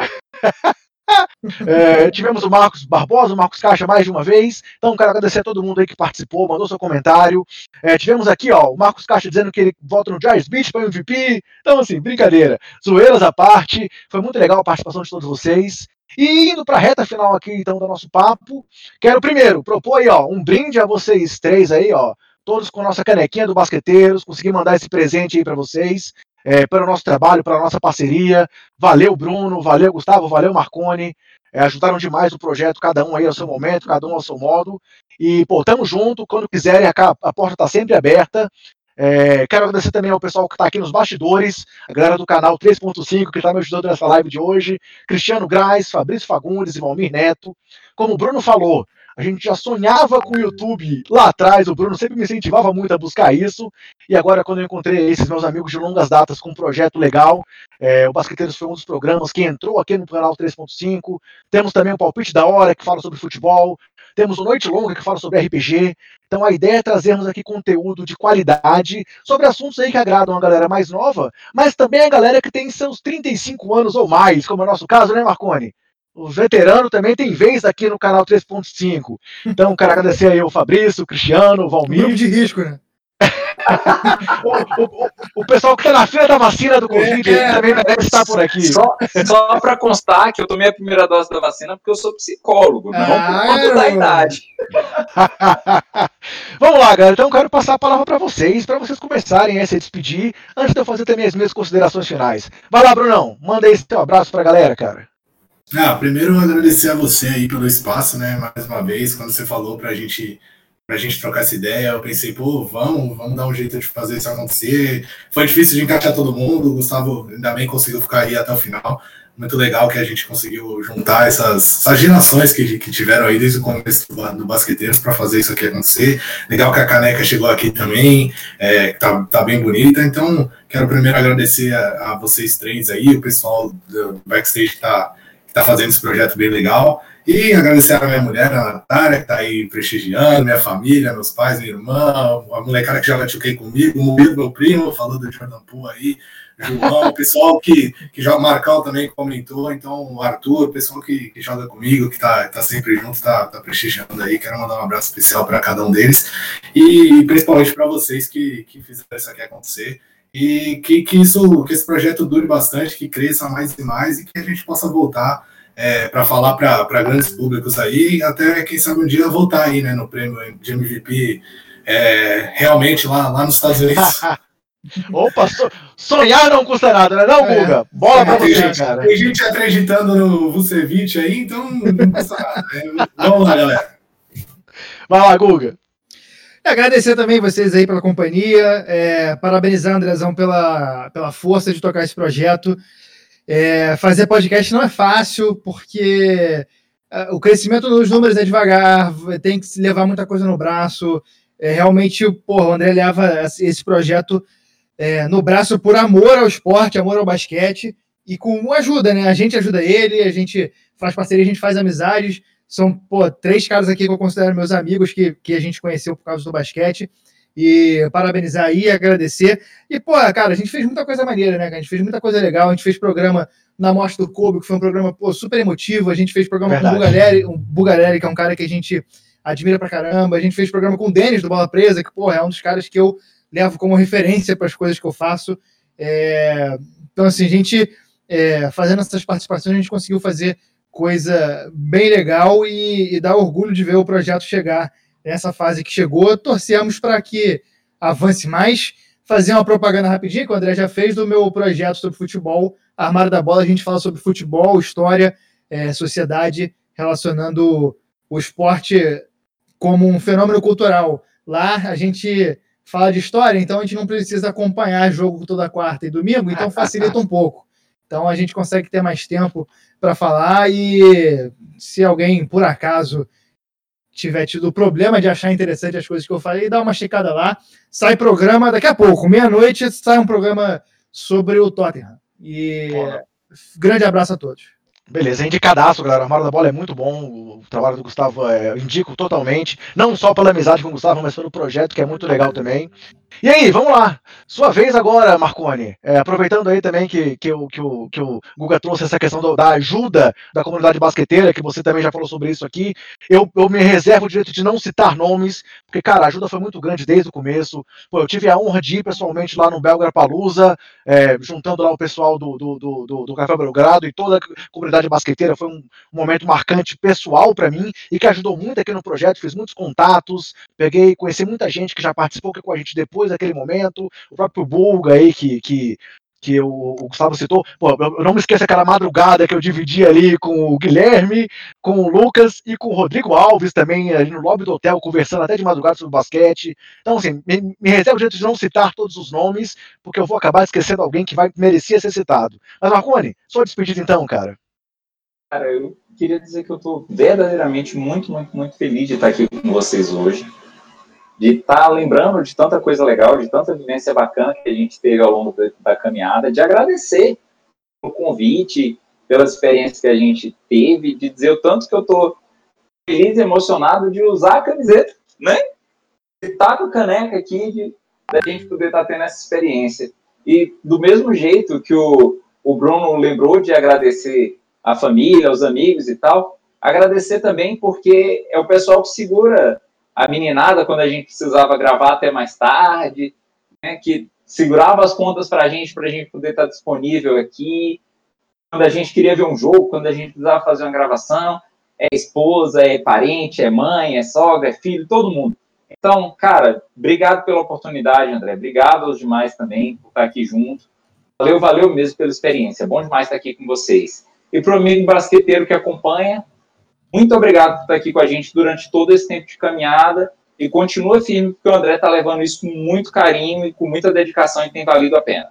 É, tivemos o Marcos Barbosa, o Marcos Caixa mais de uma vez. Então, quero agradecer a todo mundo aí que participou, mandou seu comentário. É, tivemos aqui, ó, o Marcos Caixa dizendo que ele volta no Jazz Beach para MVP. Então, assim, brincadeira. Zoeiras à parte. Foi muito legal a participação de todos vocês. E indo para a reta final aqui, então, do nosso papo, quero primeiro propor aí, ó, um brinde a vocês três aí, ó, todos com nossa canequinha do Basqueteiros, consegui mandar esse presente aí para vocês é, pelo nosso trabalho, pela nossa parceria. Valeu, Bruno, valeu, Gustavo, valeu, Marconi. É, ajudaram demais o projeto, cada um aí ao seu momento, cada um ao seu modo. E, pô, tamo junto. Quando quiserem, a, a porta está sempre aberta. É, quero agradecer também ao pessoal que está aqui nos bastidores, a galera do canal 3.5 que está me ajudando nessa live de hoje, Cristiano Graz, Fabrício Fagundes e Valmir Neto. Como o Bruno falou, a gente já sonhava com o YouTube lá atrás, o Bruno sempre me incentivava muito a buscar isso. E agora, quando eu encontrei esses meus amigos de longas datas com um projeto legal, é, o Basqueteiros foi um dos programas que entrou aqui no canal 3.5. Temos também o Palpite da Hora, que fala sobre futebol. Temos o Noite Longa, que fala sobre RPG. Então a ideia é trazermos aqui conteúdo de qualidade sobre assuntos aí que agradam a galera mais nova, mas também a galera que tem seus 35 anos ou mais, como é o nosso caso, né, Marconi? Os veteranos também tem vez aqui no canal 3.5. Então, quero agradecer aí o Fabrício, o Cristiano, o Valmir. Grupo de risco, né? o, o, o, pessoal que está na fila da vacina do Covid é, é, também deve estar por aqui. Só, só para constar que eu tomei a primeira dose da vacina porque eu sou psicólogo, ah, não por conta da idade. Vamos lá, galera. Então, eu quero passar a palavra para vocês, para vocês começarem a se despedir, antes de eu fazer também as minhas considerações finais. Vai lá, Brunão. Manda aí seu abraço para a galera, cara. Ah, primeiro agradecer a você aí pelo espaço, né? Mais uma vez, quando você falou pra gente pra gente trocar essa ideia, eu pensei, pô, vamos, vamos dar um jeito de fazer isso acontecer. Foi difícil de encaixar todo mundo, o Gustavo ainda bem conseguiu ficar aí até o final. Muito legal que a gente conseguiu juntar essas, essas gerações que, que tiveram aí desde o começo do, do para fazer isso aqui acontecer. Legal que a caneca chegou aqui também, é, tá, tá bem bonita. Então, quero primeiro agradecer a, a vocês três aí, o pessoal do backstage que tá está fazendo esse projeto bem legal. E agradecer a minha mulher, a Natália, que está aí prestigiando, minha família, meus pais, minha irmã, a molecada que joga 2 comigo, o Murilo, meu primo, falou do Jordan Poole aí, João, o pessoal que, que joga Marcal também que comentou, então o Arthur, o pessoal que, que joga comigo, que tá, tá sempre junto, tá, tá prestigiando aí. Quero mandar um abraço especial para cada um deles e principalmente para vocês que, que fizeram isso aqui acontecer e que, que, isso, que esse projeto dure bastante, que cresça mais e mais e que a gente possa voltar é, para falar para grandes públicos aí, até quem sabe um dia voltar aí né, no prêmio de MVP é, realmente lá, lá nos Estados Unidos. Opa, so, sonhar não custa nada, né, não, é. Guga? Bola pra você, gente, cara. Tem gente acreditando no Vucevic aí, então não custa nada. Né? Vamos lá, galera. Vai lá, Guga. Agradecer também vocês aí pela companhia, é, parabenizar Andrezão pela, pela força de tocar esse projeto. É, fazer podcast não é fácil, porque é, o crescimento dos números é devagar, tem que levar muita coisa no braço. É, realmente, porra, o André leva esse projeto é, no braço por amor ao esporte, amor ao basquete e com ajuda, né? A gente ajuda ele, a gente faz parceria, a gente faz amizades. São pô, três caras aqui que eu considero meus amigos que, que a gente conheceu por causa do basquete. E parabenizar aí, agradecer. E, pô, cara, a gente fez muita coisa maneira, né? A gente fez muita coisa legal. A gente fez programa na Mostra do Kobe, que foi um programa pô, super emotivo. A gente fez programa Verdade. com o Bugarelli, um Bugarelli, que é um cara que a gente admira pra caramba. A gente fez programa com o Denis do Bola Presa, que, pô, é um dos caras que eu levo como referência para as coisas que eu faço. É, então, assim, a gente, é, fazendo essas participações, a gente conseguiu fazer coisa bem legal e, e dá orgulho de ver o projeto chegar nessa fase que chegou. Torcemos para que avance mais. Fazer uma propaganda rapidinho, que o André já fez, do meu projeto sobre futebol, Armário da Bola. A gente fala sobre futebol, história, é, sociedade, relacionando o esporte como um fenômeno cultural. Lá a gente fala de história, então a gente não precisa acompanhar jogo toda quarta e domingo, então facilita um pouco. Então a gente consegue ter mais tempo para falar e se alguém por acaso tiver tido problema de achar interessante as coisas que eu falei, dá uma checada lá. Sai programa daqui a pouco, meia-noite, sai um programa sobre o Tottenham. E grande abraço a todos. Beleza, indicadaço, galera. O Armário da Bola é muito bom. O trabalho do Gustavo é, eu indico totalmente. Não só pela amizade com o Gustavo, mas pelo projeto, que é muito legal também. E aí, vamos lá. Sua vez agora, Marconi. É, aproveitando aí também que, que, o, que, o, que o Guga trouxe essa questão do, da ajuda da comunidade basqueteira, que você também já falou sobre isso aqui. Eu, eu me reservo o direito de não citar nomes, porque, cara, a ajuda foi muito grande desde o começo. Pô, eu tive a honra de ir pessoalmente lá no Belgra Palusa, é, juntando lá o pessoal do, do, do, do, do Café Belgrado e toda a comunidade basqueteira. Foi um, momento marcante pessoal para mim e que ajudou muito aqui no projeto. Fiz muitos contatos, peguei, conheci muita gente que já participou aqui com a gente depois daquele momento, o próprio Bulga aí, que, que, que o, Gustavo citou, pô, eu não me esqueço aquela madrugada que eu dividi ali com o Guilherme, com o Lucas e com o Rodrigo Alves também, ali no lobby do hotel, conversando até de madrugada sobre basquete. Então, assim, me, me reservo o direito de não citar todos os nomes, porque eu vou acabar esquecendo alguém que vai merecer ser citado. Mas, Marconi, sua despedida então, cara. Cara, eu queria dizer que eu estou verdadeiramente muito, muito, muito feliz de estar aqui com vocês hoje de estar tá lembrando de tanta coisa legal, de tanta vivência bacana que a gente teve ao longo da, da caminhada, de agradecer o convite, pelas experiências que a gente teve, de dizer o tanto que eu estou feliz e emocionado de usar a camiseta, né? De estar tá com a caneca aqui, de da gente poder estar tá tendo essa experiência. E do mesmo jeito que o, o Bruno lembrou de agradecer a família, os amigos e tal, agradecer também porque é o pessoal que segura a meninada quando a gente precisava gravar até mais tarde, né, que segurava as contas para a gente, para a gente poder estar disponível aqui. Quando a gente queria ver um jogo, quando a gente precisava fazer uma gravação, é esposa, é parente, é mãe, é sogra, é filho, todo mundo. Então, cara, obrigado pela oportunidade, André. Obrigado aos demais também por estar aqui junto. Valeu, valeu mesmo pela experiência. Bom demais estar aqui com vocês. E para o amigo basqueteiro que acompanha, muito obrigado por estar aqui com a gente durante todo esse tempo de caminhada e continua firme, porque o André está levando isso com muito carinho e com muita dedicação e tem valido a pena.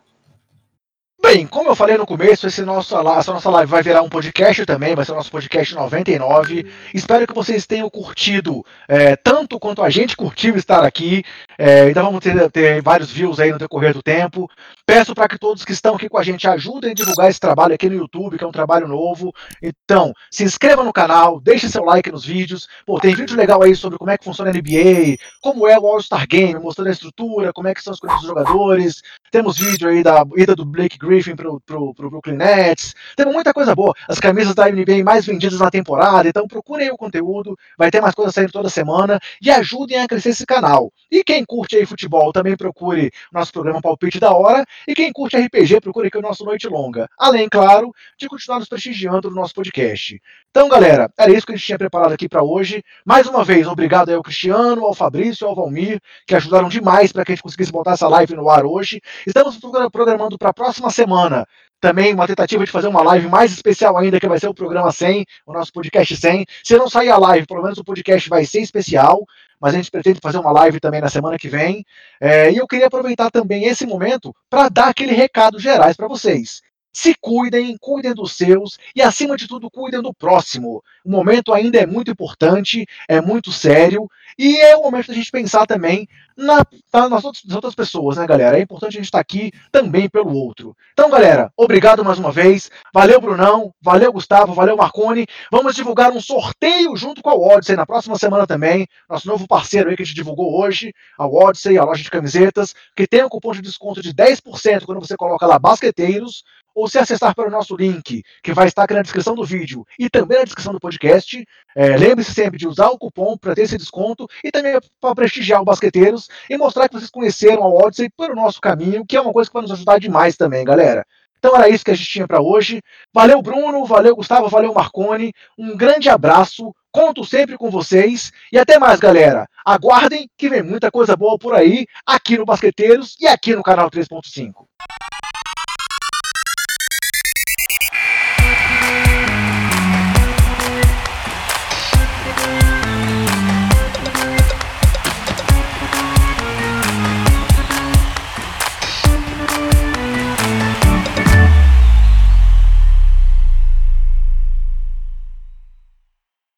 Bem, como eu falei no começo, esse nosso, essa nossa live vai virar um podcast também, vai ser o nosso podcast 99. Espero que vocês tenham curtido é, tanto quanto a gente curtiu estar aqui. É, então vamos ter, ter, vários views aí no decorrer do tempo. Peço para que todos que estão aqui com a gente ajudem a divulgar esse trabalho aqui no YouTube, que é um trabalho novo. Então, se inscreva no canal, deixe seu like nos vídeos. Pô, tem vídeo legal aí sobre como é que funciona a NBA, como é o All-Star Game, mostrando a estrutura, como é que são os jogadores. Temos vídeo aí da ida do Blake Griffin pro, pro, pro Brooklyn Nets. Temos muita coisa boa. As camisas da NBA mais vendidas na temporada. Então procurem o conteúdo, vai ter mais coisas saindo toda semana e ajudem a crescer esse canal. E quem curte aí futebol, também procure nosso programa Palpite da Hora. E quem curte RPG, procure aqui o nosso Noite Longa. Além, claro, de continuar nos prestigiando no nosso podcast. Então, galera, era isso que a gente tinha preparado aqui para hoje. Mais uma vez, obrigado aí ao Cristiano, ao Fabrício, ao Valmir, que ajudaram demais para que a gente conseguisse botar essa live no ar hoje. Estamos programando para a próxima semana também uma tentativa de fazer uma live mais especial ainda, que vai ser o programa 100, o nosso podcast 100. Se não sair a live, pelo menos o podcast vai ser especial, mas a gente pretende fazer uma live também na semana que vem. É, e eu queria aproveitar também esse momento para dar aquele recado gerais para vocês. Se cuidem, cuidem dos seus e, acima de tudo, cuidem do próximo. O momento ainda é muito importante, é muito sério e é o momento da gente pensar também na, nas, outras, nas, outras, pessoas, né, galera? É importante a gente estar tá aqui também pelo outro. Então, galera, obrigado mais uma vez. Valeu, Brunão. Valeu, Gustavo. Valeu, Marconi. Vamos divulgar um sorteio junto com a Odyssey na próxima semana também. Nosso novo parceiro aí que a gente divulgou hoje, a Odyssey, a loja de camisetas, que tem um cupom de desconto de 10% quando você coloca lá basqueteiros ou se acessar pelo nosso link, que vai estar aqui na descrição do vídeo e também na descrição do podcast. É, Lembre-se sempre de usar o cupom para ter esse desconto e também para prestigiar o Basqueteiros e mostrar que vocês conheceram a Odyssey pelo nosso caminho, que é uma coisa que vai nos ajudar demais também, galera. Então era isso que a gente tinha para hoje. Valeu, Bruno, valeu, Gustavo, valeu, Marcone. Um grande abraço, conto sempre com vocês e até mais, galera. Aguardem que vem muita coisa boa por aí, aqui no Basqueteiros e aqui no canal 3.5.